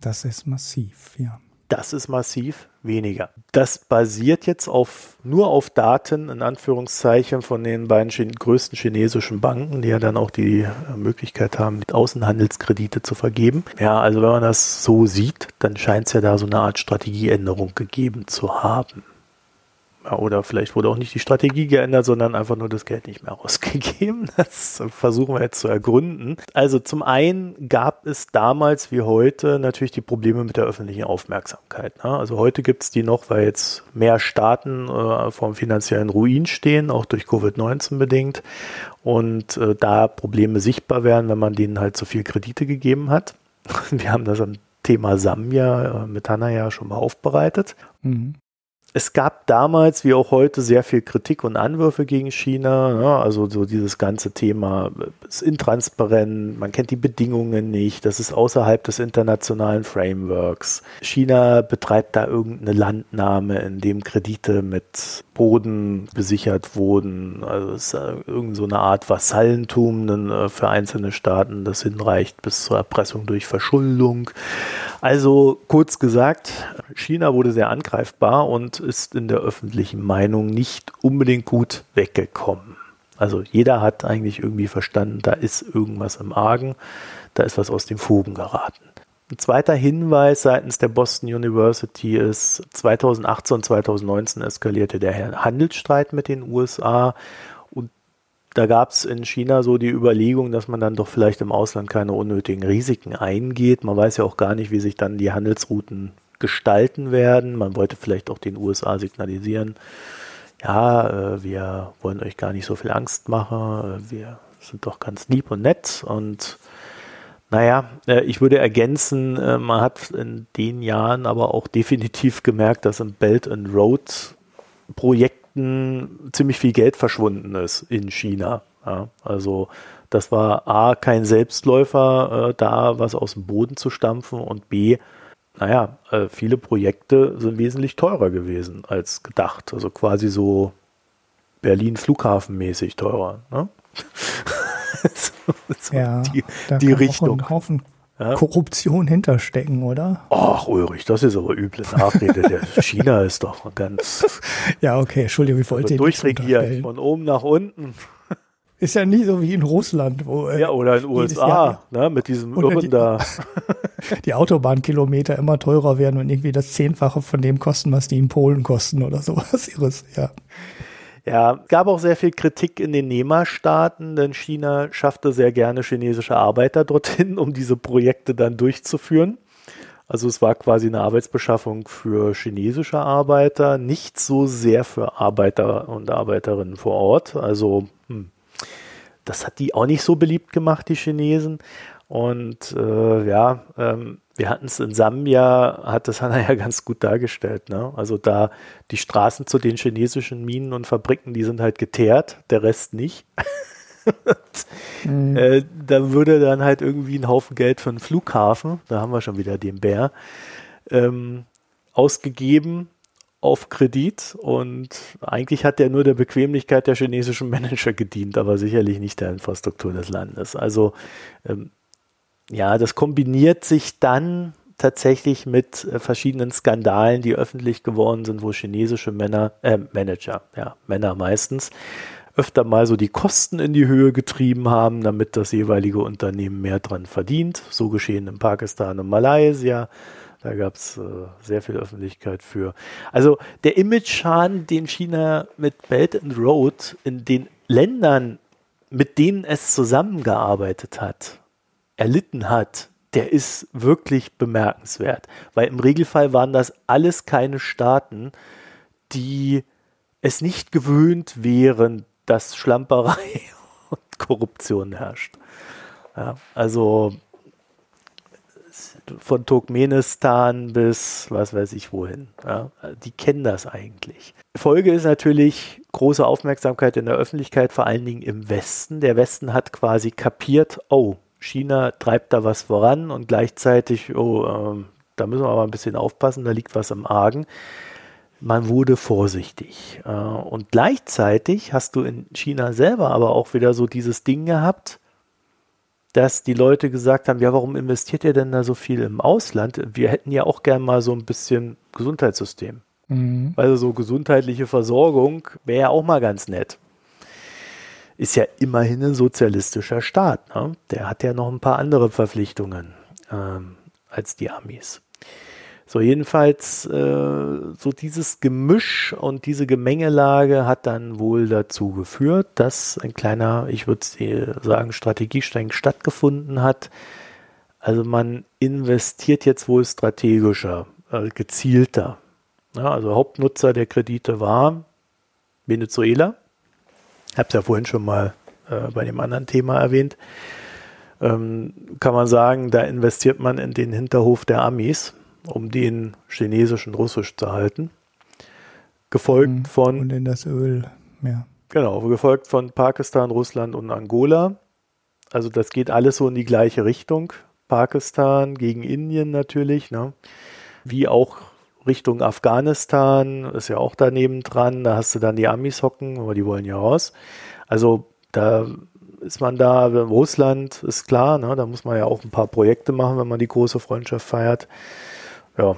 Das ist massiv, ja. Das ist massiv weniger. Das basiert jetzt auf, nur auf Daten, in Anführungszeichen, von den beiden größten chinesischen Banken, die ja dann auch die äh, Möglichkeit haben, Außenhandelskredite zu vergeben. Ja, also wenn man das so sieht, dann scheint es ja da so eine Art Strategieänderung gegeben zu haben oder vielleicht wurde auch nicht die Strategie geändert, sondern einfach nur das Geld nicht mehr ausgegeben. Das versuchen wir jetzt zu ergründen. Also zum einen gab es damals wie heute natürlich die Probleme mit der öffentlichen Aufmerksamkeit. Ne? Also heute gibt es die noch, weil jetzt mehr Staaten äh, vom finanziellen Ruin stehen, auch durch Covid-19 bedingt. Und äh, da Probleme sichtbar werden, wenn man denen halt so viel Kredite gegeben hat. Wir haben das am Thema Sambia äh, mit Hanna ja schon mal aufbereitet. Mhm es gab damals wie auch heute sehr viel Kritik und Anwürfe gegen China. Ja, also so dieses ganze Thema ist intransparent, man kennt die Bedingungen nicht, das ist außerhalb des internationalen Frameworks. China betreibt da irgendeine Landnahme, in dem Kredite mit Boden besichert wurden. Also es ist irgendeine so Art Vassallentum äh, für einzelne Staaten, das hinreicht bis zur Erpressung durch Verschuldung. Also kurz gesagt, China wurde sehr angreifbar und ist in der öffentlichen Meinung nicht unbedingt gut weggekommen. Also jeder hat eigentlich irgendwie verstanden, da ist irgendwas im Argen, da ist was aus den Fugen geraten. Ein zweiter Hinweis seitens der Boston University ist, 2018 und 2019 eskalierte der Handelsstreit mit den USA da gab es in China so die Überlegung, dass man dann doch vielleicht im Ausland keine unnötigen Risiken eingeht. Man weiß ja auch gar nicht, wie sich dann die Handelsrouten gestalten werden. Man wollte vielleicht auch den USA signalisieren, ja, äh, wir wollen euch gar nicht so viel Angst machen, äh, wir sind doch ganz lieb und nett und naja, äh, ich würde ergänzen, man hat in den Jahren aber auch definitiv gemerkt, dass im Belt and Road Projekten ziemlich viel Geld verschwunden ist in China. Ja, also das war A, kein Selbstläufer, äh, da was aus dem Boden zu stampfen und B, naja, äh, viele Projekte sind wesentlich teurer gewesen als gedacht. Also quasi so Berlin Flughafenmäßig teurer. Ne? so, so ja, die, die Richtung. Auch Haufen ja? Korruption hinterstecken, oder? Ach, Ulrich, das ist aber üble Nachrede. Der China ist doch ganz. Ja, okay, Entschuldigung, ich wollte. Also durchregiert, von oben nach unten. Ist ja nicht so wie in Russland, wo. Äh, ja, oder in den USA, ne, mit diesem Irren die, da. die Autobahnkilometer immer teurer werden und irgendwie das Zehnfache von dem kosten, was die in Polen kosten oder sowas irres, ja. Ja, gab auch sehr viel Kritik in den NEMA-Staaten, denn China schaffte sehr gerne chinesische Arbeiter dorthin, um diese Projekte dann durchzuführen. Also es war quasi eine Arbeitsbeschaffung für chinesische Arbeiter, nicht so sehr für Arbeiter und Arbeiterinnen vor Ort. Also hm, das hat die auch nicht so beliebt gemacht, die Chinesen. Und äh, ja, ähm, wir hatten es in Sambia, hat das Hanna ja ganz gut dargestellt. Ne? Also da die Straßen zu den chinesischen Minen und Fabriken, die sind halt geteert, der Rest nicht. mhm. äh, da würde dann halt irgendwie ein Haufen Geld für einen Flughafen, da haben wir schon wieder den Bär, ähm, ausgegeben auf Kredit und eigentlich hat der nur der Bequemlichkeit der chinesischen Manager gedient, aber sicherlich nicht der Infrastruktur des Landes. Also ähm, ja, das kombiniert sich dann tatsächlich mit äh, verschiedenen Skandalen, die öffentlich geworden sind, wo chinesische Männer, äh, Manager, ja, Männer meistens, öfter mal so die Kosten in die Höhe getrieben haben, damit das jeweilige Unternehmen mehr dran verdient. So geschehen in Pakistan und Malaysia. Da gab es äh, sehr viel Öffentlichkeit für. Also der Image-Schaden, den China mit Belt and Road in den Ländern, mit denen es zusammengearbeitet hat, erlitten hat, der ist wirklich bemerkenswert. Weil im Regelfall waren das alles keine Staaten, die es nicht gewöhnt wären, dass Schlamperei und Korruption herrscht. Ja, also von Turkmenistan bis was weiß ich wohin. Ja, die kennen das eigentlich. Folge ist natürlich große Aufmerksamkeit in der Öffentlichkeit, vor allen Dingen im Westen. Der Westen hat quasi kapiert, oh, China treibt da was voran und gleichzeitig, oh, äh, da müssen wir aber ein bisschen aufpassen, da liegt was im Argen. Man wurde vorsichtig. Äh, und gleichzeitig hast du in China selber aber auch wieder so dieses Ding gehabt, dass die Leute gesagt haben, ja, warum investiert ihr denn da so viel im Ausland? Wir hätten ja auch gern mal so ein bisschen Gesundheitssystem. Mhm. Also so gesundheitliche Versorgung wäre ja auch mal ganz nett. Ist ja immerhin ein sozialistischer Staat. Ne? Der hat ja noch ein paar andere Verpflichtungen ähm, als die Amis. So, jedenfalls, äh, so dieses Gemisch und diese Gemengelage hat dann wohl dazu geführt, dass ein kleiner, ich würde sagen, Strategiestreng stattgefunden hat. Also man investiert jetzt wohl strategischer, äh, gezielter. Ja, also Hauptnutzer der Kredite war Venezuela. Ich habe es ja vorhin schon mal äh, bei dem anderen Thema erwähnt. Ähm, kann man sagen, da investiert man in den Hinterhof der Amis um den Chinesisch und Russisch zu halten. Gefolgt mhm. von. Und in das Öl, ja. Genau, gefolgt von Pakistan, Russland und Angola. Also das geht alles so in die gleiche Richtung. Pakistan gegen Indien natürlich, ne? wie auch Richtung Afghanistan, ist ja auch daneben dran. Da hast du dann die Amis hocken, aber die wollen ja raus. Also da ist man da, Russland ist klar, ne? da muss man ja auch ein paar Projekte machen, wenn man die große Freundschaft feiert. Ja,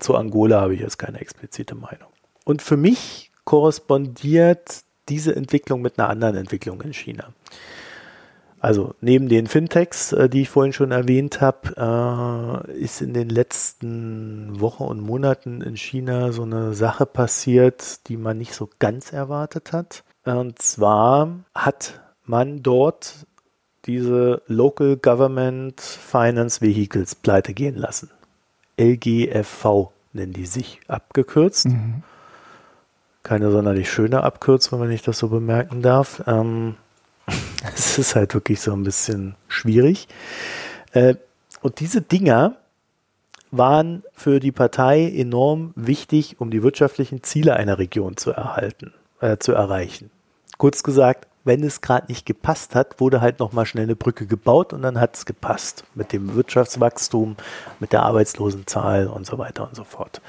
zu Angola habe ich jetzt keine explizite Meinung. Und für mich korrespondiert diese Entwicklung mit einer anderen Entwicklung in China. Also neben den Fintechs, äh, die ich vorhin schon erwähnt habe, äh, ist in den letzten Wochen und Monaten in China so eine Sache passiert, die man nicht so ganz erwartet hat. Und zwar hat man dort diese Local Government Finance Vehicles pleite gehen lassen. LGFV nennen die sich abgekürzt. Mhm. Keine sonderlich schöne Abkürzung, wenn ich das so bemerken darf. Ähm, es ist halt wirklich so ein bisschen schwierig. Äh, und diese Dinger waren für die Partei enorm wichtig, um die wirtschaftlichen Ziele einer Region zu erhalten, äh, zu erreichen. Kurz gesagt, wenn es gerade nicht gepasst hat, wurde halt nochmal schnell eine Brücke gebaut und dann hat es gepasst mit dem Wirtschaftswachstum, mit der Arbeitslosenzahl und so weiter und so fort.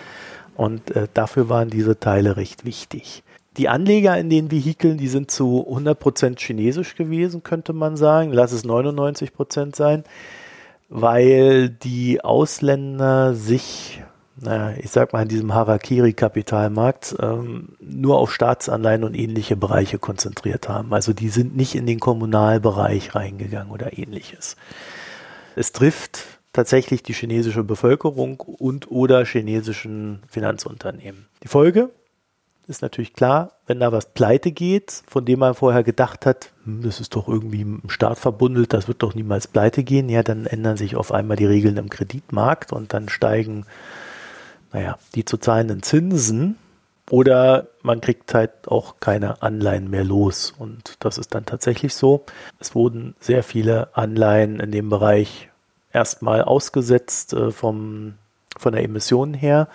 Und äh, dafür waren diese Teile recht wichtig. Die Anleger in den Vehikeln, die sind zu 100% chinesisch gewesen, könnte man sagen. Lass es 99% sein, weil die Ausländer sich naja, ich sag mal, in diesem Harakiri-Kapitalmarkt ähm, nur auf Staatsanleihen und ähnliche Bereiche konzentriert haben. Also die sind nicht in den Kommunalbereich reingegangen oder ähnliches. Es trifft tatsächlich die chinesische Bevölkerung und oder chinesischen Finanzunternehmen. Die Folge ist natürlich klar, wenn da was pleite geht, von dem man vorher gedacht hat, hm, das ist doch irgendwie im Staat verbundelt, das wird doch niemals pleite gehen, ja, dann ändern sich auf einmal die Regeln im Kreditmarkt und dann steigen naja, die zu zahlenden Zinsen oder man kriegt halt auch keine Anleihen mehr los. Und das ist dann tatsächlich so. Es wurden sehr viele Anleihen in dem Bereich erstmal ausgesetzt äh, vom, von der Emission her.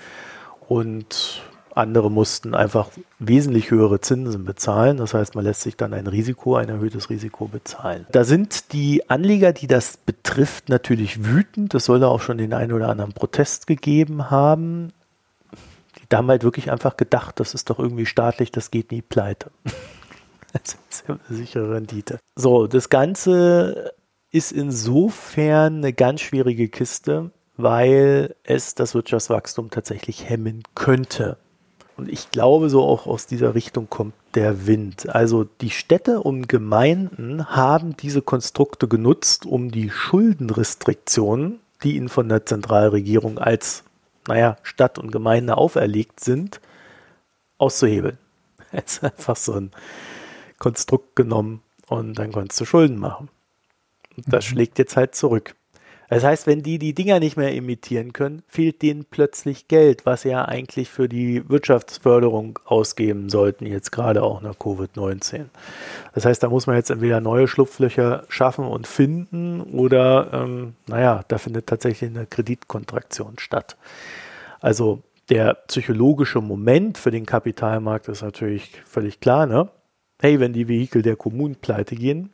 Und andere mussten einfach wesentlich höhere Zinsen bezahlen. Das heißt, man lässt sich dann ein Risiko, ein erhöhtes Risiko bezahlen. Da sind die Anleger, die das betrifft, natürlich wütend. Es soll da auch schon den einen oder anderen Protest gegeben haben. Die haben halt wirklich einfach gedacht, das ist doch irgendwie staatlich, das geht nie pleite. das ist eine sichere Rendite. So, das Ganze ist insofern eine ganz schwierige Kiste, weil es das Wirtschaftswachstum tatsächlich hemmen könnte. Und ich glaube, so auch aus dieser Richtung kommt der Wind. Also die Städte und Gemeinden haben diese Konstrukte genutzt, um die Schuldenrestriktionen, die ihnen von der Zentralregierung als, naja, Stadt und Gemeinde auferlegt sind, auszuhebeln. Es ist einfach so ein Konstrukt genommen und dann konntest du Schulden machen. Und das mhm. schlägt jetzt halt zurück. Das heißt, wenn die die Dinger nicht mehr emittieren können, fehlt denen plötzlich Geld, was sie ja eigentlich für die Wirtschaftsförderung ausgeben sollten, jetzt gerade auch nach Covid-19. Das heißt, da muss man jetzt entweder neue Schlupflöcher schaffen und finden oder, ähm, naja, da findet tatsächlich eine Kreditkontraktion statt. Also der psychologische Moment für den Kapitalmarkt ist natürlich völlig klar, ne? Hey, wenn die Vehikel der Kommunen pleite gehen,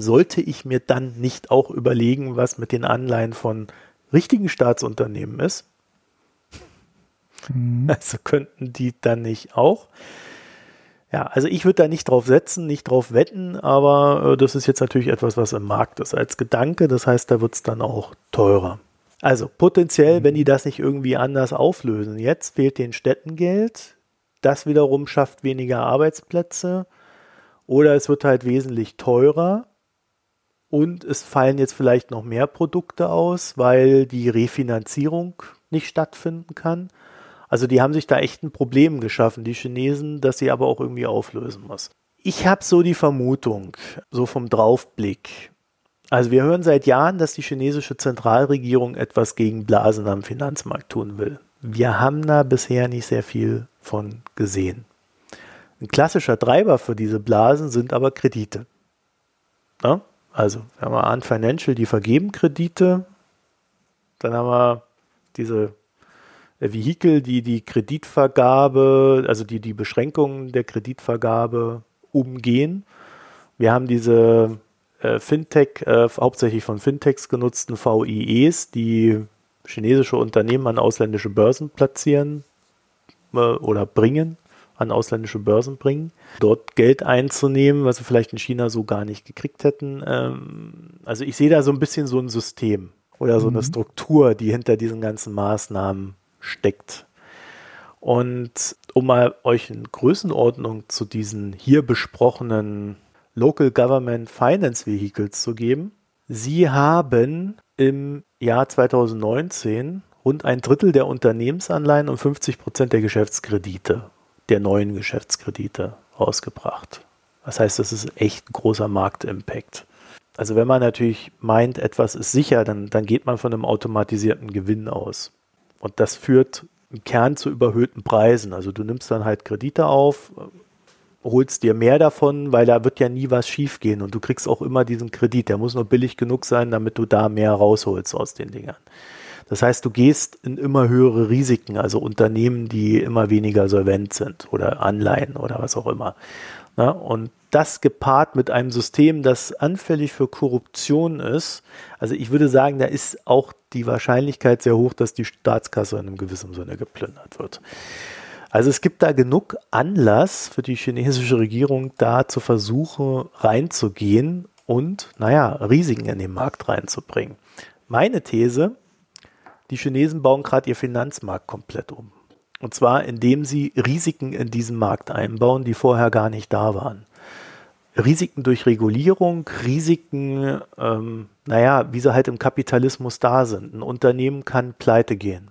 sollte ich mir dann nicht auch überlegen, was mit den Anleihen von richtigen Staatsunternehmen ist? Mhm. Also könnten die dann nicht auch? Ja, also ich würde da nicht drauf setzen, nicht drauf wetten, aber äh, das ist jetzt natürlich etwas, was im Markt ist als Gedanke. Das heißt, da wird es dann auch teurer. Also potenziell, mhm. wenn die das nicht irgendwie anders auflösen. Jetzt fehlt den Städten Geld. Das wiederum schafft weniger Arbeitsplätze. Oder es wird halt wesentlich teurer und es fallen jetzt vielleicht noch mehr Produkte aus, weil die Refinanzierung nicht stattfinden kann. Also die haben sich da echt ein Problem geschaffen, die Chinesen, das sie aber auch irgendwie auflösen muss. Ich habe so die Vermutung, so vom Draufblick. Also wir hören seit Jahren, dass die chinesische Zentralregierung etwas gegen Blasen am Finanzmarkt tun will. Wir haben da bisher nicht sehr viel von gesehen. Ein klassischer Treiber für diese Blasen sind aber Kredite. Ja? Also, wir haben Ant Financial, die vergeben Kredite. Dann haben wir diese Vehikel, die die Kreditvergabe, also die die Beschränkungen der Kreditvergabe umgehen. Wir haben diese äh, Fintech, äh, hauptsächlich von Fintechs genutzten VIEs, die chinesische Unternehmen an ausländische Börsen platzieren äh, oder bringen an ausländische Börsen bringen, dort Geld einzunehmen, was wir vielleicht in China so gar nicht gekriegt hätten. Ähm, also ich sehe da so ein bisschen so ein System oder so mhm. eine Struktur, die hinter diesen ganzen Maßnahmen steckt. Und um mal euch eine Größenordnung zu diesen hier besprochenen Local Government Finance Vehicles zu geben, sie haben im Jahr 2019 rund ein Drittel der Unternehmensanleihen und 50 Prozent der Geschäftskredite der neuen Geschäftskredite rausgebracht. Das heißt, das ist echt ein großer Marktimpact. Also wenn man natürlich meint, etwas ist sicher, dann, dann geht man von einem automatisierten Gewinn aus. Und das führt im Kern zu überhöhten Preisen. Also du nimmst dann halt Kredite auf, holst dir mehr davon, weil da wird ja nie was schiefgehen und du kriegst auch immer diesen Kredit. Der muss nur billig genug sein, damit du da mehr rausholst aus den Dingern. Das heißt, du gehst in immer höhere Risiken, also Unternehmen, die immer weniger solvent sind oder Anleihen oder was auch immer. Na, und das gepaart mit einem System, das anfällig für Korruption ist, also ich würde sagen, da ist auch die Wahrscheinlichkeit sehr hoch, dass die Staatskasse in einem gewissen Sinne geplündert wird. Also es gibt da genug Anlass für die chinesische Regierung, da zu versuchen, reinzugehen und, naja, Risiken in den Markt reinzubringen. Meine These, die Chinesen bauen gerade ihr Finanzmarkt komplett um. Und zwar, indem sie Risiken in diesen Markt einbauen, die vorher gar nicht da waren. Risiken durch Regulierung, Risiken, ähm, naja, wie sie halt im Kapitalismus da sind. Ein Unternehmen kann pleite gehen.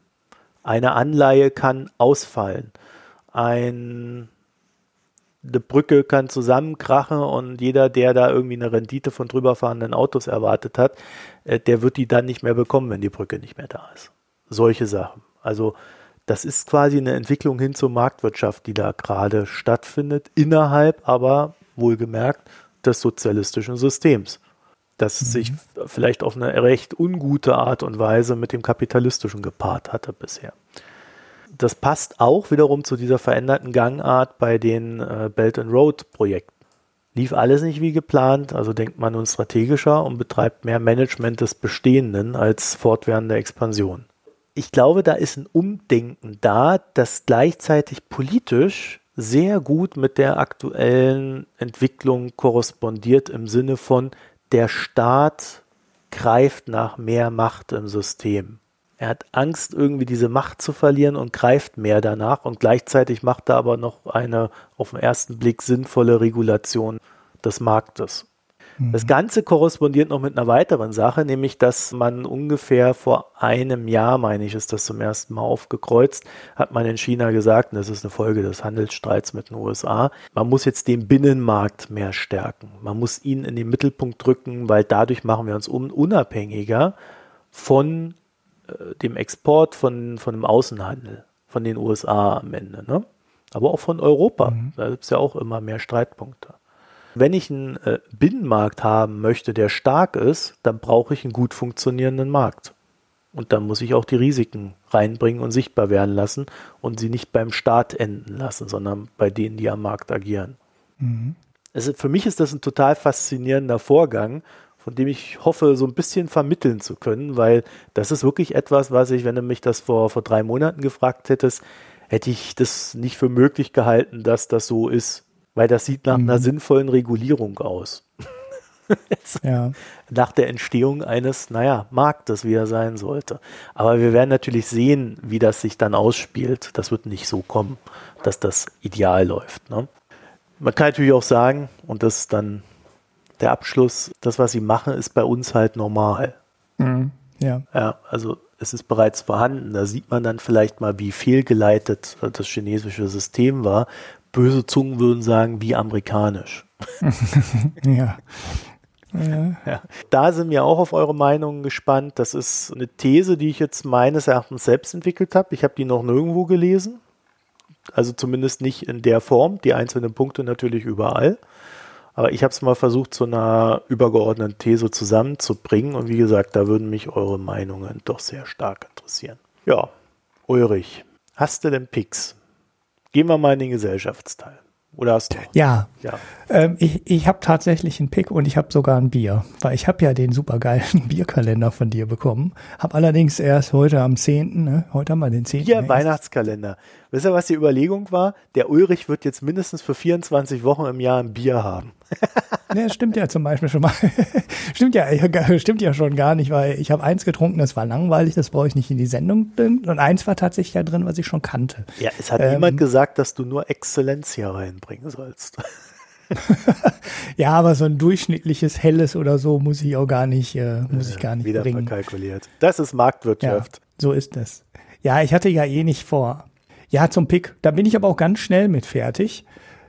Eine Anleihe kann ausfallen. Ein, eine Brücke kann zusammenkrachen und jeder, der da irgendwie eine Rendite von drüber fahrenden Autos erwartet hat, äh, der wird die dann nicht mehr bekommen, wenn die Brücke nicht mehr da ist. Solche Sachen. Also das ist quasi eine Entwicklung hin zur Marktwirtschaft, die da gerade stattfindet, innerhalb aber wohlgemerkt des sozialistischen Systems, das mhm. sich vielleicht auf eine recht ungute Art und Weise mit dem kapitalistischen gepaart hatte bisher. Das passt auch wiederum zu dieser veränderten Gangart bei den äh, Belt and Road Projekten lief alles nicht wie geplant, also denkt man nun strategischer und betreibt mehr Management des Bestehenden als fortwährende Expansion. Ich glaube, da ist ein Umdenken da, das gleichzeitig politisch sehr gut mit der aktuellen Entwicklung korrespondiert im Sinne von der Staat greift nach mehr Macht im System. Er hat Angst, irgendwie diese Macht zu verlieren und greift mehr danach und gleichzeitig macht er aber noch eine auf den ersten Blick sinnvolle Regulation des Marktes. Das Ganze korrespondiert noch mit einer weiteren Sache, nämlich dass man ungefähr vor einem Jahr, meine ich, ist das zum ersten Mal aufgekreuzt, hat man in China gesagt, und das ist eine Folge des Handelsstreits mit den USA, man muss jetzt den Binnenmarkt mehr stärken. Man muss ihn in den Mittelpunkt drücken, weil dadurch machen wir uns unabhängiger von äh, dem Export, von, von dem Außenhandel, von den USA am Ende. Ne? Aber auch von Europa. Mhm. Da gibt es ja auch immer mehr Streitpunkte. Wenn ich einen äh, Binnenmarkt haben möchte, der stark ist, dann brauche ich einen gut funktionierenden Markt. Und dann muss ich auch die Risiken reinbringen und sichtbar werden lassen und sie nicht beim Staat enden lassen, sondern bei denen, die am Markt agieren. Mhm. Also für mich ist das ein total faszinierender Vorgang, von dem ich hoffe, so ein bisschen vermitteln zu können, weil das ist wirklich etwas, was ich, wenn du mich das vor, vor drei Monaten gefragt hättest, hätte ich das nicht für möglich gehalten, dass das so ist. Weil das sieht nach mhm. einer sinnvollen Regulierung aus. ja. Nach der Entstehung eines, naja, Marktes, wie er sein sollte. Aber wir werden natürlich sehen, wie das sich dann ausspielt. Das wird nicht so kommen, dass das ideal läuft. Ne? Man kann natürlich auch sagen, und das ist dann der Abschluss, das, was sie machen, ist bei uns halt normal. Mhm. Ja. ja. Also es ist bereits vorhanden. Da sieht man dann vielleicht mal, wie fehlgeleitet das chinesische System war, böse Zungen würden sagen, wie amerikanisch. ja. Ja. ja. Da sind wir auch auf eure Meinungen gespannt. Das ist eine These, die ich jetzt meines Erachtens selbst entwickelt habe. Ich habe die noch nirgendwo gelesen. Also zumindest nicht in der Form. Die einzelnen Punkte natürlich überall. Aber ich habe es mal versucht, zu einer übergeordneten These zusammenzubringen. Und wie gesagt, da würden mich eure Meinungen doch sehr stark interessieren. Ja, Ulrich, hast du denn Picks? Gehen wir mal in den Gesellschaftsteil. Oder hast du? Ja. ja. Ähm, ich ich habe tatsächlich einen Pick und ich habe sogar ein Bier. Weil ich habe ja den supergeilen Bierkalender von dir bekommen. Habe allerdings erst heute am 10., ne? heute haben wir den 10. Bier ne? Wisst ihr, was die Überlegung war? Der Ulrich wird jetzt mindestens für 24 Wochen im Jahr ein Bier haben. Ja, stimmt ja zum Beispiel schon mal. stimmt ja, stimmt ja schon gar nicht, weil ich habe eins getrunken, das war langweilig, das brauche ich nicht in die Sendung drin. Und eins war tatsächlich da drin, was ich schon kannte. Ja, es hat ähm, niemand gesagt, dass du nur Exzellenz hier reinbringen sollst. ja, aber so ein durchschnittliches helles oder so muss ich auch gar nicht, äh, muss ich gar nicht Wieder bringen. verkalkuliert. Das ist Marktwirtschaft. Ja, so ist es. Ja, ich hatte ja eh nicht vor. Ja, zum Pick. Da bin ich aber auch ganz schnell mit fertig.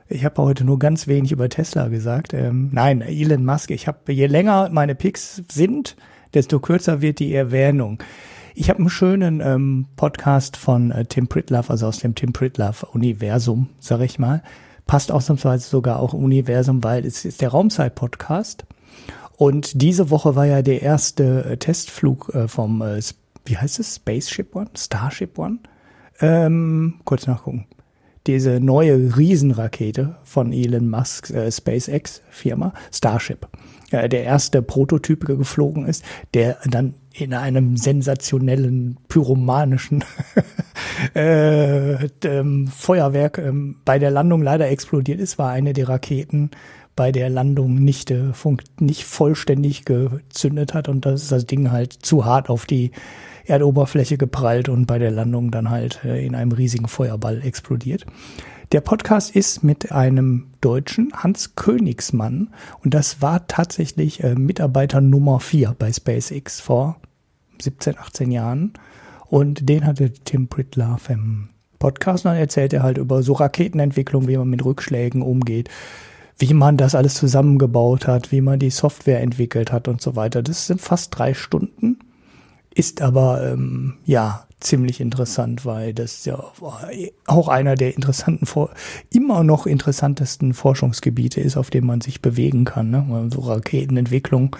Ich habe heute nur ganz wenig über Tesla gesagt. Ähm, nein, Elon Musk. Ich habe, je länger meine Picks sind, desto kürzer wird die Erwähnung. Ich habe einen schönen ähm, Podcast von äh, Tim Pritlove, also aus dem Tim Pritlove Universum, sag ich mal. Passt ausnahmsweise sogar auch Universum, weil es ist der Raumzeit-Podcast. Und diese Woche war ja der erste äh, Testflug äh, vom, äh, wie heißt es, Spaceship One? Starship One? Ähm, kurz nachgucken diese neue Riesenrakete von Elon Musk äh, SpaceX Firma Starship. Äh, der erste Prototyp geflogen ist, der dann in einem sensationellen pyromanischen äh, ähm, Feuerwerk ähm, bei der Landung leider explodiert ist, war eine der Raketen bei der Landung nicht, äh, nicht vollständig gezündet hat und das ist das Ding halt zu hart auf die Erdoberfläche geprallt und bei der Landung dann halt äh, in einem riesigen Feuerball explodiert. Der Podcast ist mit einem Deutschen, Hans Königsmann, und das war tatsächlich äh, Mitarbeiter Nummer 4 bei SpaceX vor 17, 18 Jahren. Und den hatte Tim Pritlove im Podcast und dann erzählt er halt über so Raketenentwicklung, wie man mit Rückschlägen umgeht, wie man das alles zusammengebaut hat, wie man die Software entwickelt hat und so weiter. Das sind fast drei Stunden. Ist aber ähm, ja ziemlich interessant, weil das ja auch einer der interessanten, immer noch interessantesten Forschungsgebiete ist, auf dem man sich bewegen kann. Ne? So Raketenentwicklung,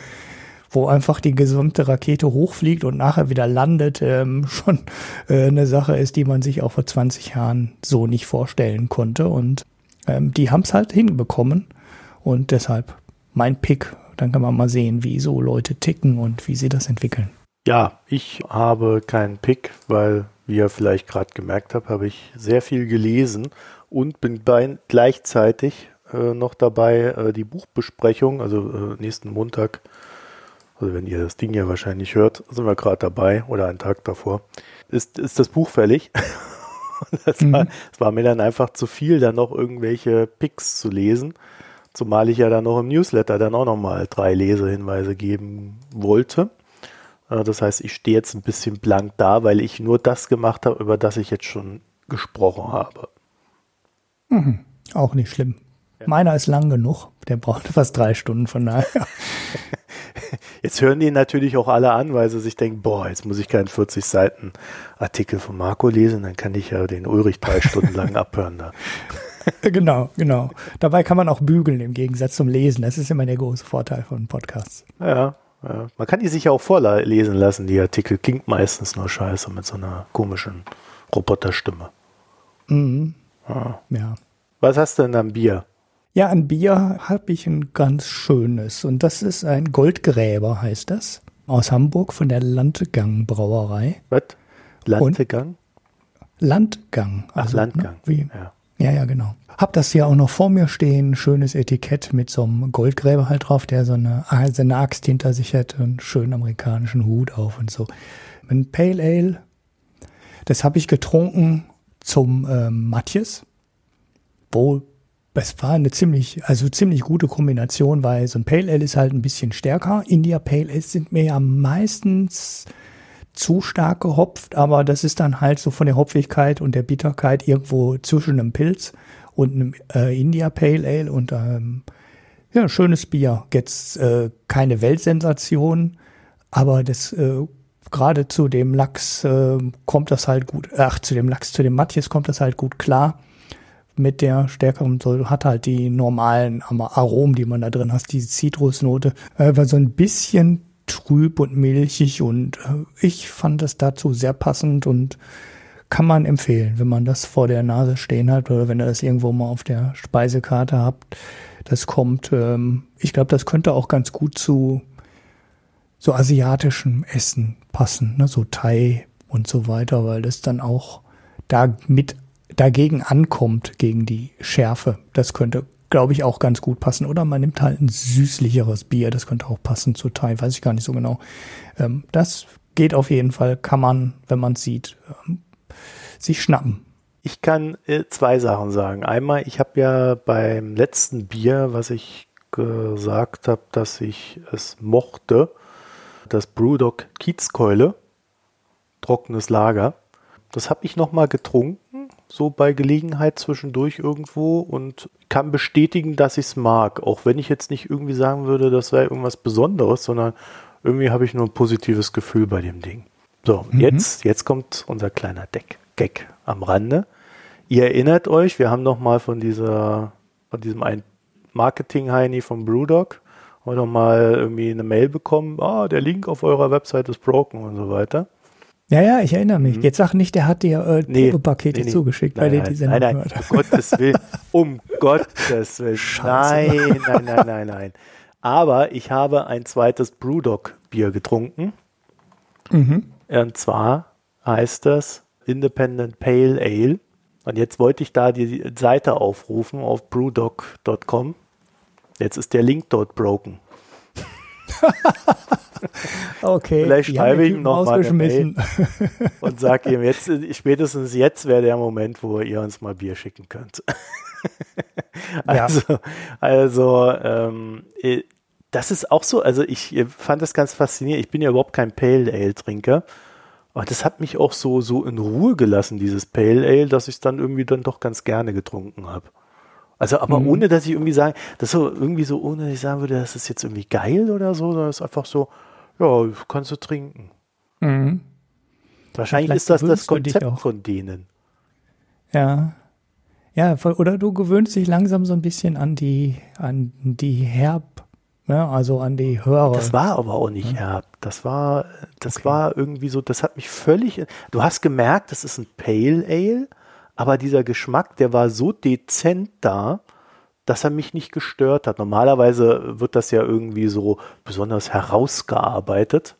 wo einfach die gesamte Rakete hochfliegt und nachher wieder landet, ähm, schon äh, eine Sache ist, die man sich auch vor 20 Jahren so nicht vorstellen konnte. Und ähm, die haben es halt hinbekommen. Und deshalb mein Pick. Dann kann man mal sehen, wie so Leute ticken und wie sie das entwickeln. Ja, ich habe keinen Pick, weil, wie ihr vielleicht gerade gemerkt habt, habe ich sehr viel gelesen und bin gleichzeitig äh, noch dabei, äh, die Buchbesprechung, also äh, nächsten Montag, also wenn ihr das Ding ja wahrscheinlich hört, sind wir gerade dabei oder einen Tag davor, ist, ist das Buch fällig. das, mhm. war, das war mir dann einfach zu viel, da noch irgendwelche Picks zu lesen. Zumal ich ja dann noch im Newsletter dann auch nochmal drei Lesehinweise geben wollte. Äh, das heißt, ich stehe jetzt ein bisschen blank da, weil ich nur das gemacht habe, über das ich jetzt schon gesprochen habe. Mhm. Auch nicht schlimm. Ja. Meiner ist lang genug. Der braucht fast drei Stunden von daher. Jetzt hören die natürlich auch alle an, weil sie sich denken, boah, jetzt muss ich keinen 40 Seiten Artikel von Marco lesen, dann kann ich ja den Ulrich drei Stunden lang abhören da. Genau, genau. Dabei kann man auch bügeln im Gegensatz zum Lesen. Das ist immer der große Vorteil von Podcasts. Ja, ja. Man kann die sich ja auch vorlesen lassen, die Artikel. Klingt meistens nur scheiße mit so einer komischen Roboterstimme. Mhm. Ja. ja. Was hast du denn am Bier? Ja, ein Bier habe ich ein ganz schönes. Und das ist ein Goldgräber, heißt das. Aus Hamburg von der Landgang Brauerei. Was? Landgang? Landgang. Also, Ach, Landgang. Ne, wie, ja. Ja, ja, genau. Hab das hier auch noch vor mir stehen. Schönes Etikett mit so einem Goldgräber halt drauf, der so eine, so eine Axt hinter sich hat und einen schönen amerikanischen Hut auf und so. Ein Pale Ale. Das habe ich getrunken zum ähm, Matjes. Wo es war eine ziemlich, also ziemlich gute Kombination, weil so ein Pale Ale ist halt ein bisschen stärker. India Pale Ale sind mir ja meistens zu stark gehopft, aber das ist dann halt so von der Hopfigkeit und der Bitterkeit irgendwo zwischen einem Pilz und einem äh, India Pale Ale und ähm, ja, schönes Bier. Jetzt äh, keine Weltsensation, aber das äh, gerade zu dem Lachs äh, kommt das halt gut, ach, zu dem Lachs, zu dem Matthias kommt das halt gut klar mit der stärkeren, so hat halt die normalen Aromen, die man da drin hat, diese Zitrusnote, äh, war so ein bisschen trüb und milchig und äh, ich fand es dazu sehr passend und kann man empfehlen, wenn man das vor der Nase stehen hat oder wenn ihr das irgendwo mal auf der Speisekarte habt. Das kommt, ähm, ich glaube, das könnte auch ganz gut zu so asiatischem Essen passen, ne? so Thai und so weiter, weil das dann auch da mit dagegen ankommt, gegen die Schärfe. Das könnte, glaube ich, auch ganz gut passen. Oder man nimmt halt ein süßlicheres Bier, das könnte auch passen zu Thai, weiß ich gar nicht so genau. Ähm, das geht auf jeden Fall, kann man, wenn man es sieht, ähm, sich schnappen. Ich kann äh, zwei Sachen sagen. Einmal, ich habe ja beim letzten Bier, was ich gesagt habe, dass ich es mochte, das Brewdog Kiezkeule, trockenes Lager. Das habe ich nochmal getrunken so bei Gelegenheit zwischendurch irgendwo und kann bestätigen, dass ich es mag. Auch wenn ich jetzt nicht irgendwie sagen würde, das sei irgendwas Besonderes, sondern irgendwie habe ich nur ein positives Gefühl bei dem Ding. So, mhm. jetzt, jetzt kommt unser kleiner Deck, Gag am Rande. Ihr erinnert euch, wir haben noch mal von dieser, von diesem ein Marketing-Heini vom Brewdog noch mal irgendwie eine Mail bekommen, ah, der Link auf eurer Website ist broken und so weiter. Ja, ja, ich erinnere mich. Mhm. Jetzt sag nicht, der hat dir äh, nee, Probepakete nee, nee. zugeschickt, nein, weil nein, die Sendung nein, nein, Um Gottes Willen. Um Gottes Willen. Scheiße. Nein, nein, nein, nein, nein. Aber ich habe ein zweites Brewdog-Bier getrunken. Mhm. Und zwar heißt das Independent Pale Ale. Und jetzt wollte ich da die Seite aufrufen auf brewdog.com. Jetzt ist der Link dort broken. okay. Vielleicht schreibe ich ihm noch mal und sage ihm jetzt, spätestens jetzt wäre der Moment, wo ihr uns mal Bier schicken könnt. also, ja. also ähm, äh, das ist auch so, also ich fand das ganz faszinierend. Ich bin ja überhaupt kein Pale Ale Trinker. Aber das hat mich auch so, so in Ruhe gelassen, dieses Pale Ale, dass ich es dann irgendwie dann doch ganz gerne getrunken habe. Also, aber mhm. ohne, dass ich irgendwie sage, das so irgendwie so, ohne dass ich sagen würde, das ist jetzt irgendwie geil oder so, sondern es ist einfach so, ja, kannst du trinken. Mhm. Wahrscheinlich ist das das Konzept von denen. Ja. Ja, oder du gewöhnst dich langsam so ein bisschen an die, an die Herb, ja, also an die Hörer. Das war aber auch nicht ja. herb. Das war, das okay. war irgendwie so, das hat mich völlig, du hast gemerkt, das ist ein Pale Ale, aber dieser Geschmack, der war so dezent da, dass er mich nicht gestört hat. Normalerweise wird das ja irgendwie so besonders herausgearbeitet.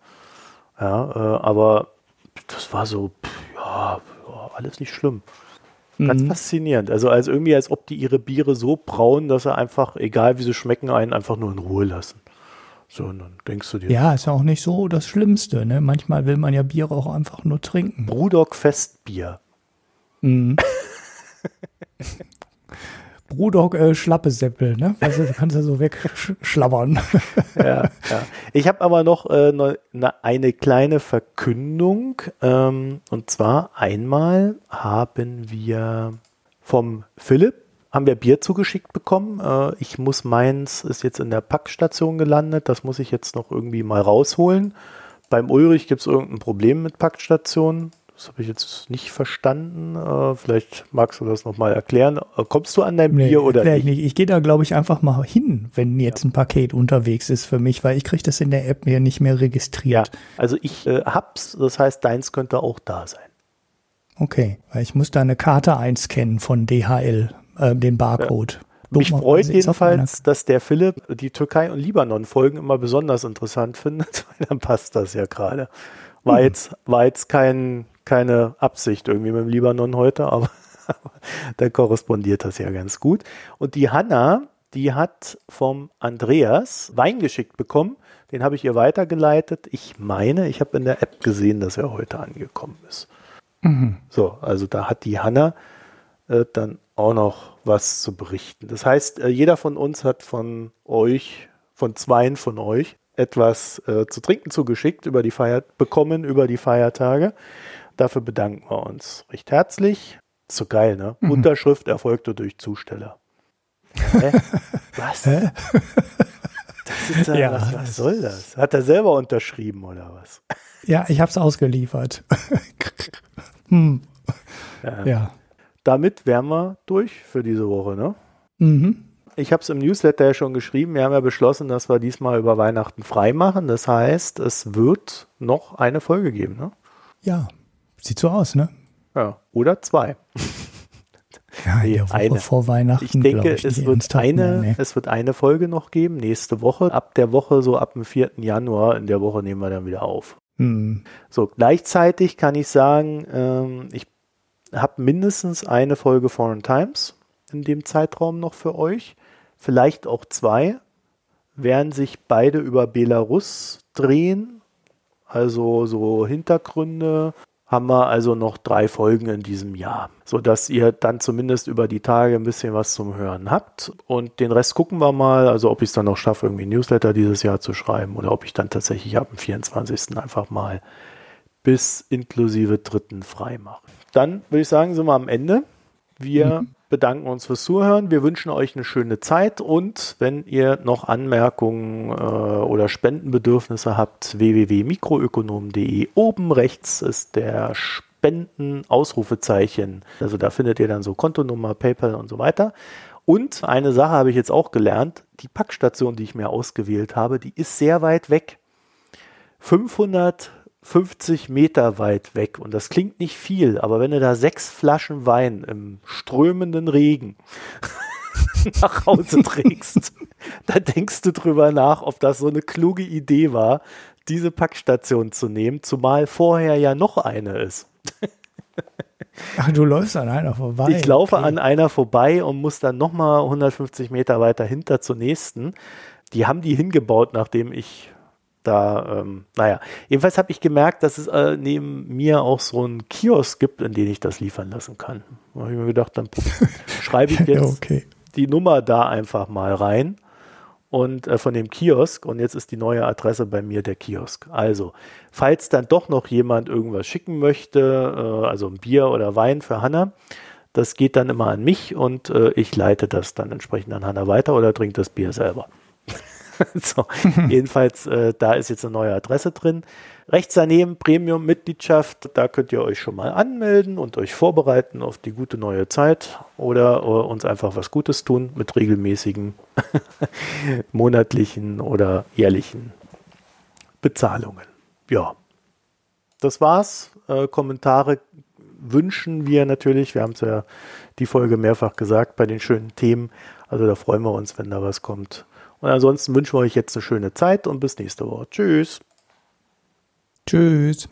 Ja, äh, aber das war so, pff, ja, alles nicht schlimm. Ganz mhm. faszinierend. Also als irgendwie, als ob die ihre Biere so brauen, dass sie einfach, egal wie sie schmecken, einen einfach nur in Ruhe lassen. So, und dann denkst du dir. Ja, ist ja auch nicht so das Schlimmste. Ne? Manchmal will man ja Biere auch einfach nur trinken. Brudog Festbier. Mhm. Brudog äh, Schlappesäppel, ne? Weißt du, du kannst ja so wegschlabbern. ja, ja. Ich habe aber noch äh, ne, eine kleine Verkündung. Ähm, und zwar einmal haben wir vom Philipp haben wir Bier zugeschickt bekommen. Äh, ich muss meins, ist jetzt in der Packstation gelandet. Das muss ich jetzt noch irgendwie mal rausholen. Beim Ulrich gibt es irgendein Problem mit Packstationen. Das habe ich jetzt nicht verstanden. Äh, vielleicht magst du das nochmal erklären. Äh, kommst du an dein nee, Bier oder nicht? nicht? Ich gehe da, glaube ich, einfach mal hin, wenn jetzt ja. ein Paket unterwegs ist für mich, weil ich kriege das in der App mir nicht mehr registriert. Ja, also ich äh, hab's, das heißt, deins könnte auch da sein. Okay, weil ich muss da eine Karte einscannen von DHL, äh, den Barcode. Ja. Mich freut jedenfalls, dass der Philipp die Türkei- und Libanon-Folgen immer besonders interessant findet, weil dann passt das ja gerade. War, hm. jetzt, war jetzt kein, keine Absicht irgendwie mit dem Libanon heute, aber da korrespondiert das ja ganz gut. Und die Hanna, die hat vom Andreas Wein geschickt bekommen. Den habe ich ihr weitergeleitet. Ich meine, ich habe in der App gesehen, dass er heute angekommen ist. Mhm. So, also da hat die Hanna äh, dann auch noch was zu berichten. Das heißt, äh, jeder von uns hat von euch, von zweien von euch, etwas äh, zu trinken zugeschickt über die Feier bekommen über die Feiertage. Dafür bedanken wir uns recht herzlich. Ist so geil, ne? Mhm. Unterschrift erfolgte durch Zusteller. Hä? Was? Hä? Das ja, ja, was, was soll das? Hat er selber unterschrieben oder was? Ja, ich habe es ausgeliefert. hm. ja. ja. Damit wären wir durch für diese Woche, ne? Mhm. Ich habe es im Newsletter ja schon geschrieben. Wir haben ja beschlossen, dass wir diesmal über Weihnachten frei machen. Das heißt, es wird noch eine Folge geben, ne? Ja, sieht so aus, ne? Ja, oder zwei. Ja, nee, eine. vor Weihnachten. Ich denke, ich, es, wird eine, nee. es wird eine Folge noch geben, nächste Woche. Ab der Woche, so ab dem 4. Januar, in der Woche nehmen wir dann wieder auf. Hm. So, gleichzeitig kann ich sagen, ähm, ich habe mindestens eine Folge Foreign Times in dem Zeitraum noch für euch. Vielleicht auch zwei. Werden sich beide über Belarus drehen. Also so Hintergründe, haben wir also noch drei Folgen in diesem Jahr, sodass ihr dann zumindest über die Tage ein bisschen was zum Hören habt. Und den Rest gucken wir mal, also ob ich es dann noch schaffe, irgendwie Newsletter dieses Jahr zu schreiben oder ob ich dann tatsächlich ab dem 24. einfach mal bis inklusive dritten frei mache. Dann würde ich sagen, sind wir am Ende. Wir mhm bedanken uns fürs Zuhören. Wir wünschen euch eine schöne Zeit und wenn ihr noch Anmerkungen äh, oder Spendenbedürfnisse habt, www.mikroökonom.de. Oben rechts ist der Spenden-Ausrufezeichen. Also da findet ihr dann so Kontonummer, PayPal und so weiter. Und eine Sache habe ich jetzt auch gelernt. Die Packstation, die ich mir ausgewählt habe, die ist sehr weit weg. 500 50 Meter weit weg. Und das klingt nicht viel, aber wenn du da sechs Flaschen Wein im strömenden Regen nach Hause trägst, da denkst du drüber nach, ob das so eine kluge Idee war, diese Packstation zu nehmen, zumal vorher ja noch eine ist. Ach, du läufst an einer vorbei. Ich laufe okay. an einer vorbei und muss dann nochmal 150 Meter weiter hinter zur nächsten. Die haben die hingebaut, nachdem ich da, ähm, naja, jedenfalls habe ich gemerkt, dass es äh, neben mir auch so einen Kiosk gibt, in den ich das liefern lassen kann. Da habe ich mir gedacht, dann schreibe ich jetzt okay. die Nummer da einfach mal rein und äh, von dem Kiosk und jetzt ist die neue Adresse bei mir der Kiosk. Also, falls dann doch noch jemand irgendwas schicken möchte, äh, also ein Bier oder Wein für Hanna, das geht dann immer an mich und äh, ich leite das dann entsprechend an Hanna weiter oder trinkt das Bier selber. so, jedenfalls, äh, da ist jetzt eine neue Adresse drin. Rechts daneben Premium-Mitgliedschaft, da könnt ihr euch schon mal anmelden und euch vorbereiten auf die gute neue Zeit oder uh, uns einfach was Gutes tun mit regelmäßigen monatlichen oder jährlichen Bezahlungen. Ja, das war's. Äh, Kommentare wünschen wir natürlich. Wir haben es ja die Folge mehrfach gesagt bei den schönen Themen. Also da freuen wir uns, wenn da was kommt. Und ansonsten wünschen wir euch jetzt eine schöne Zeit und bis nächste Woche. Tschüss. Tschüss.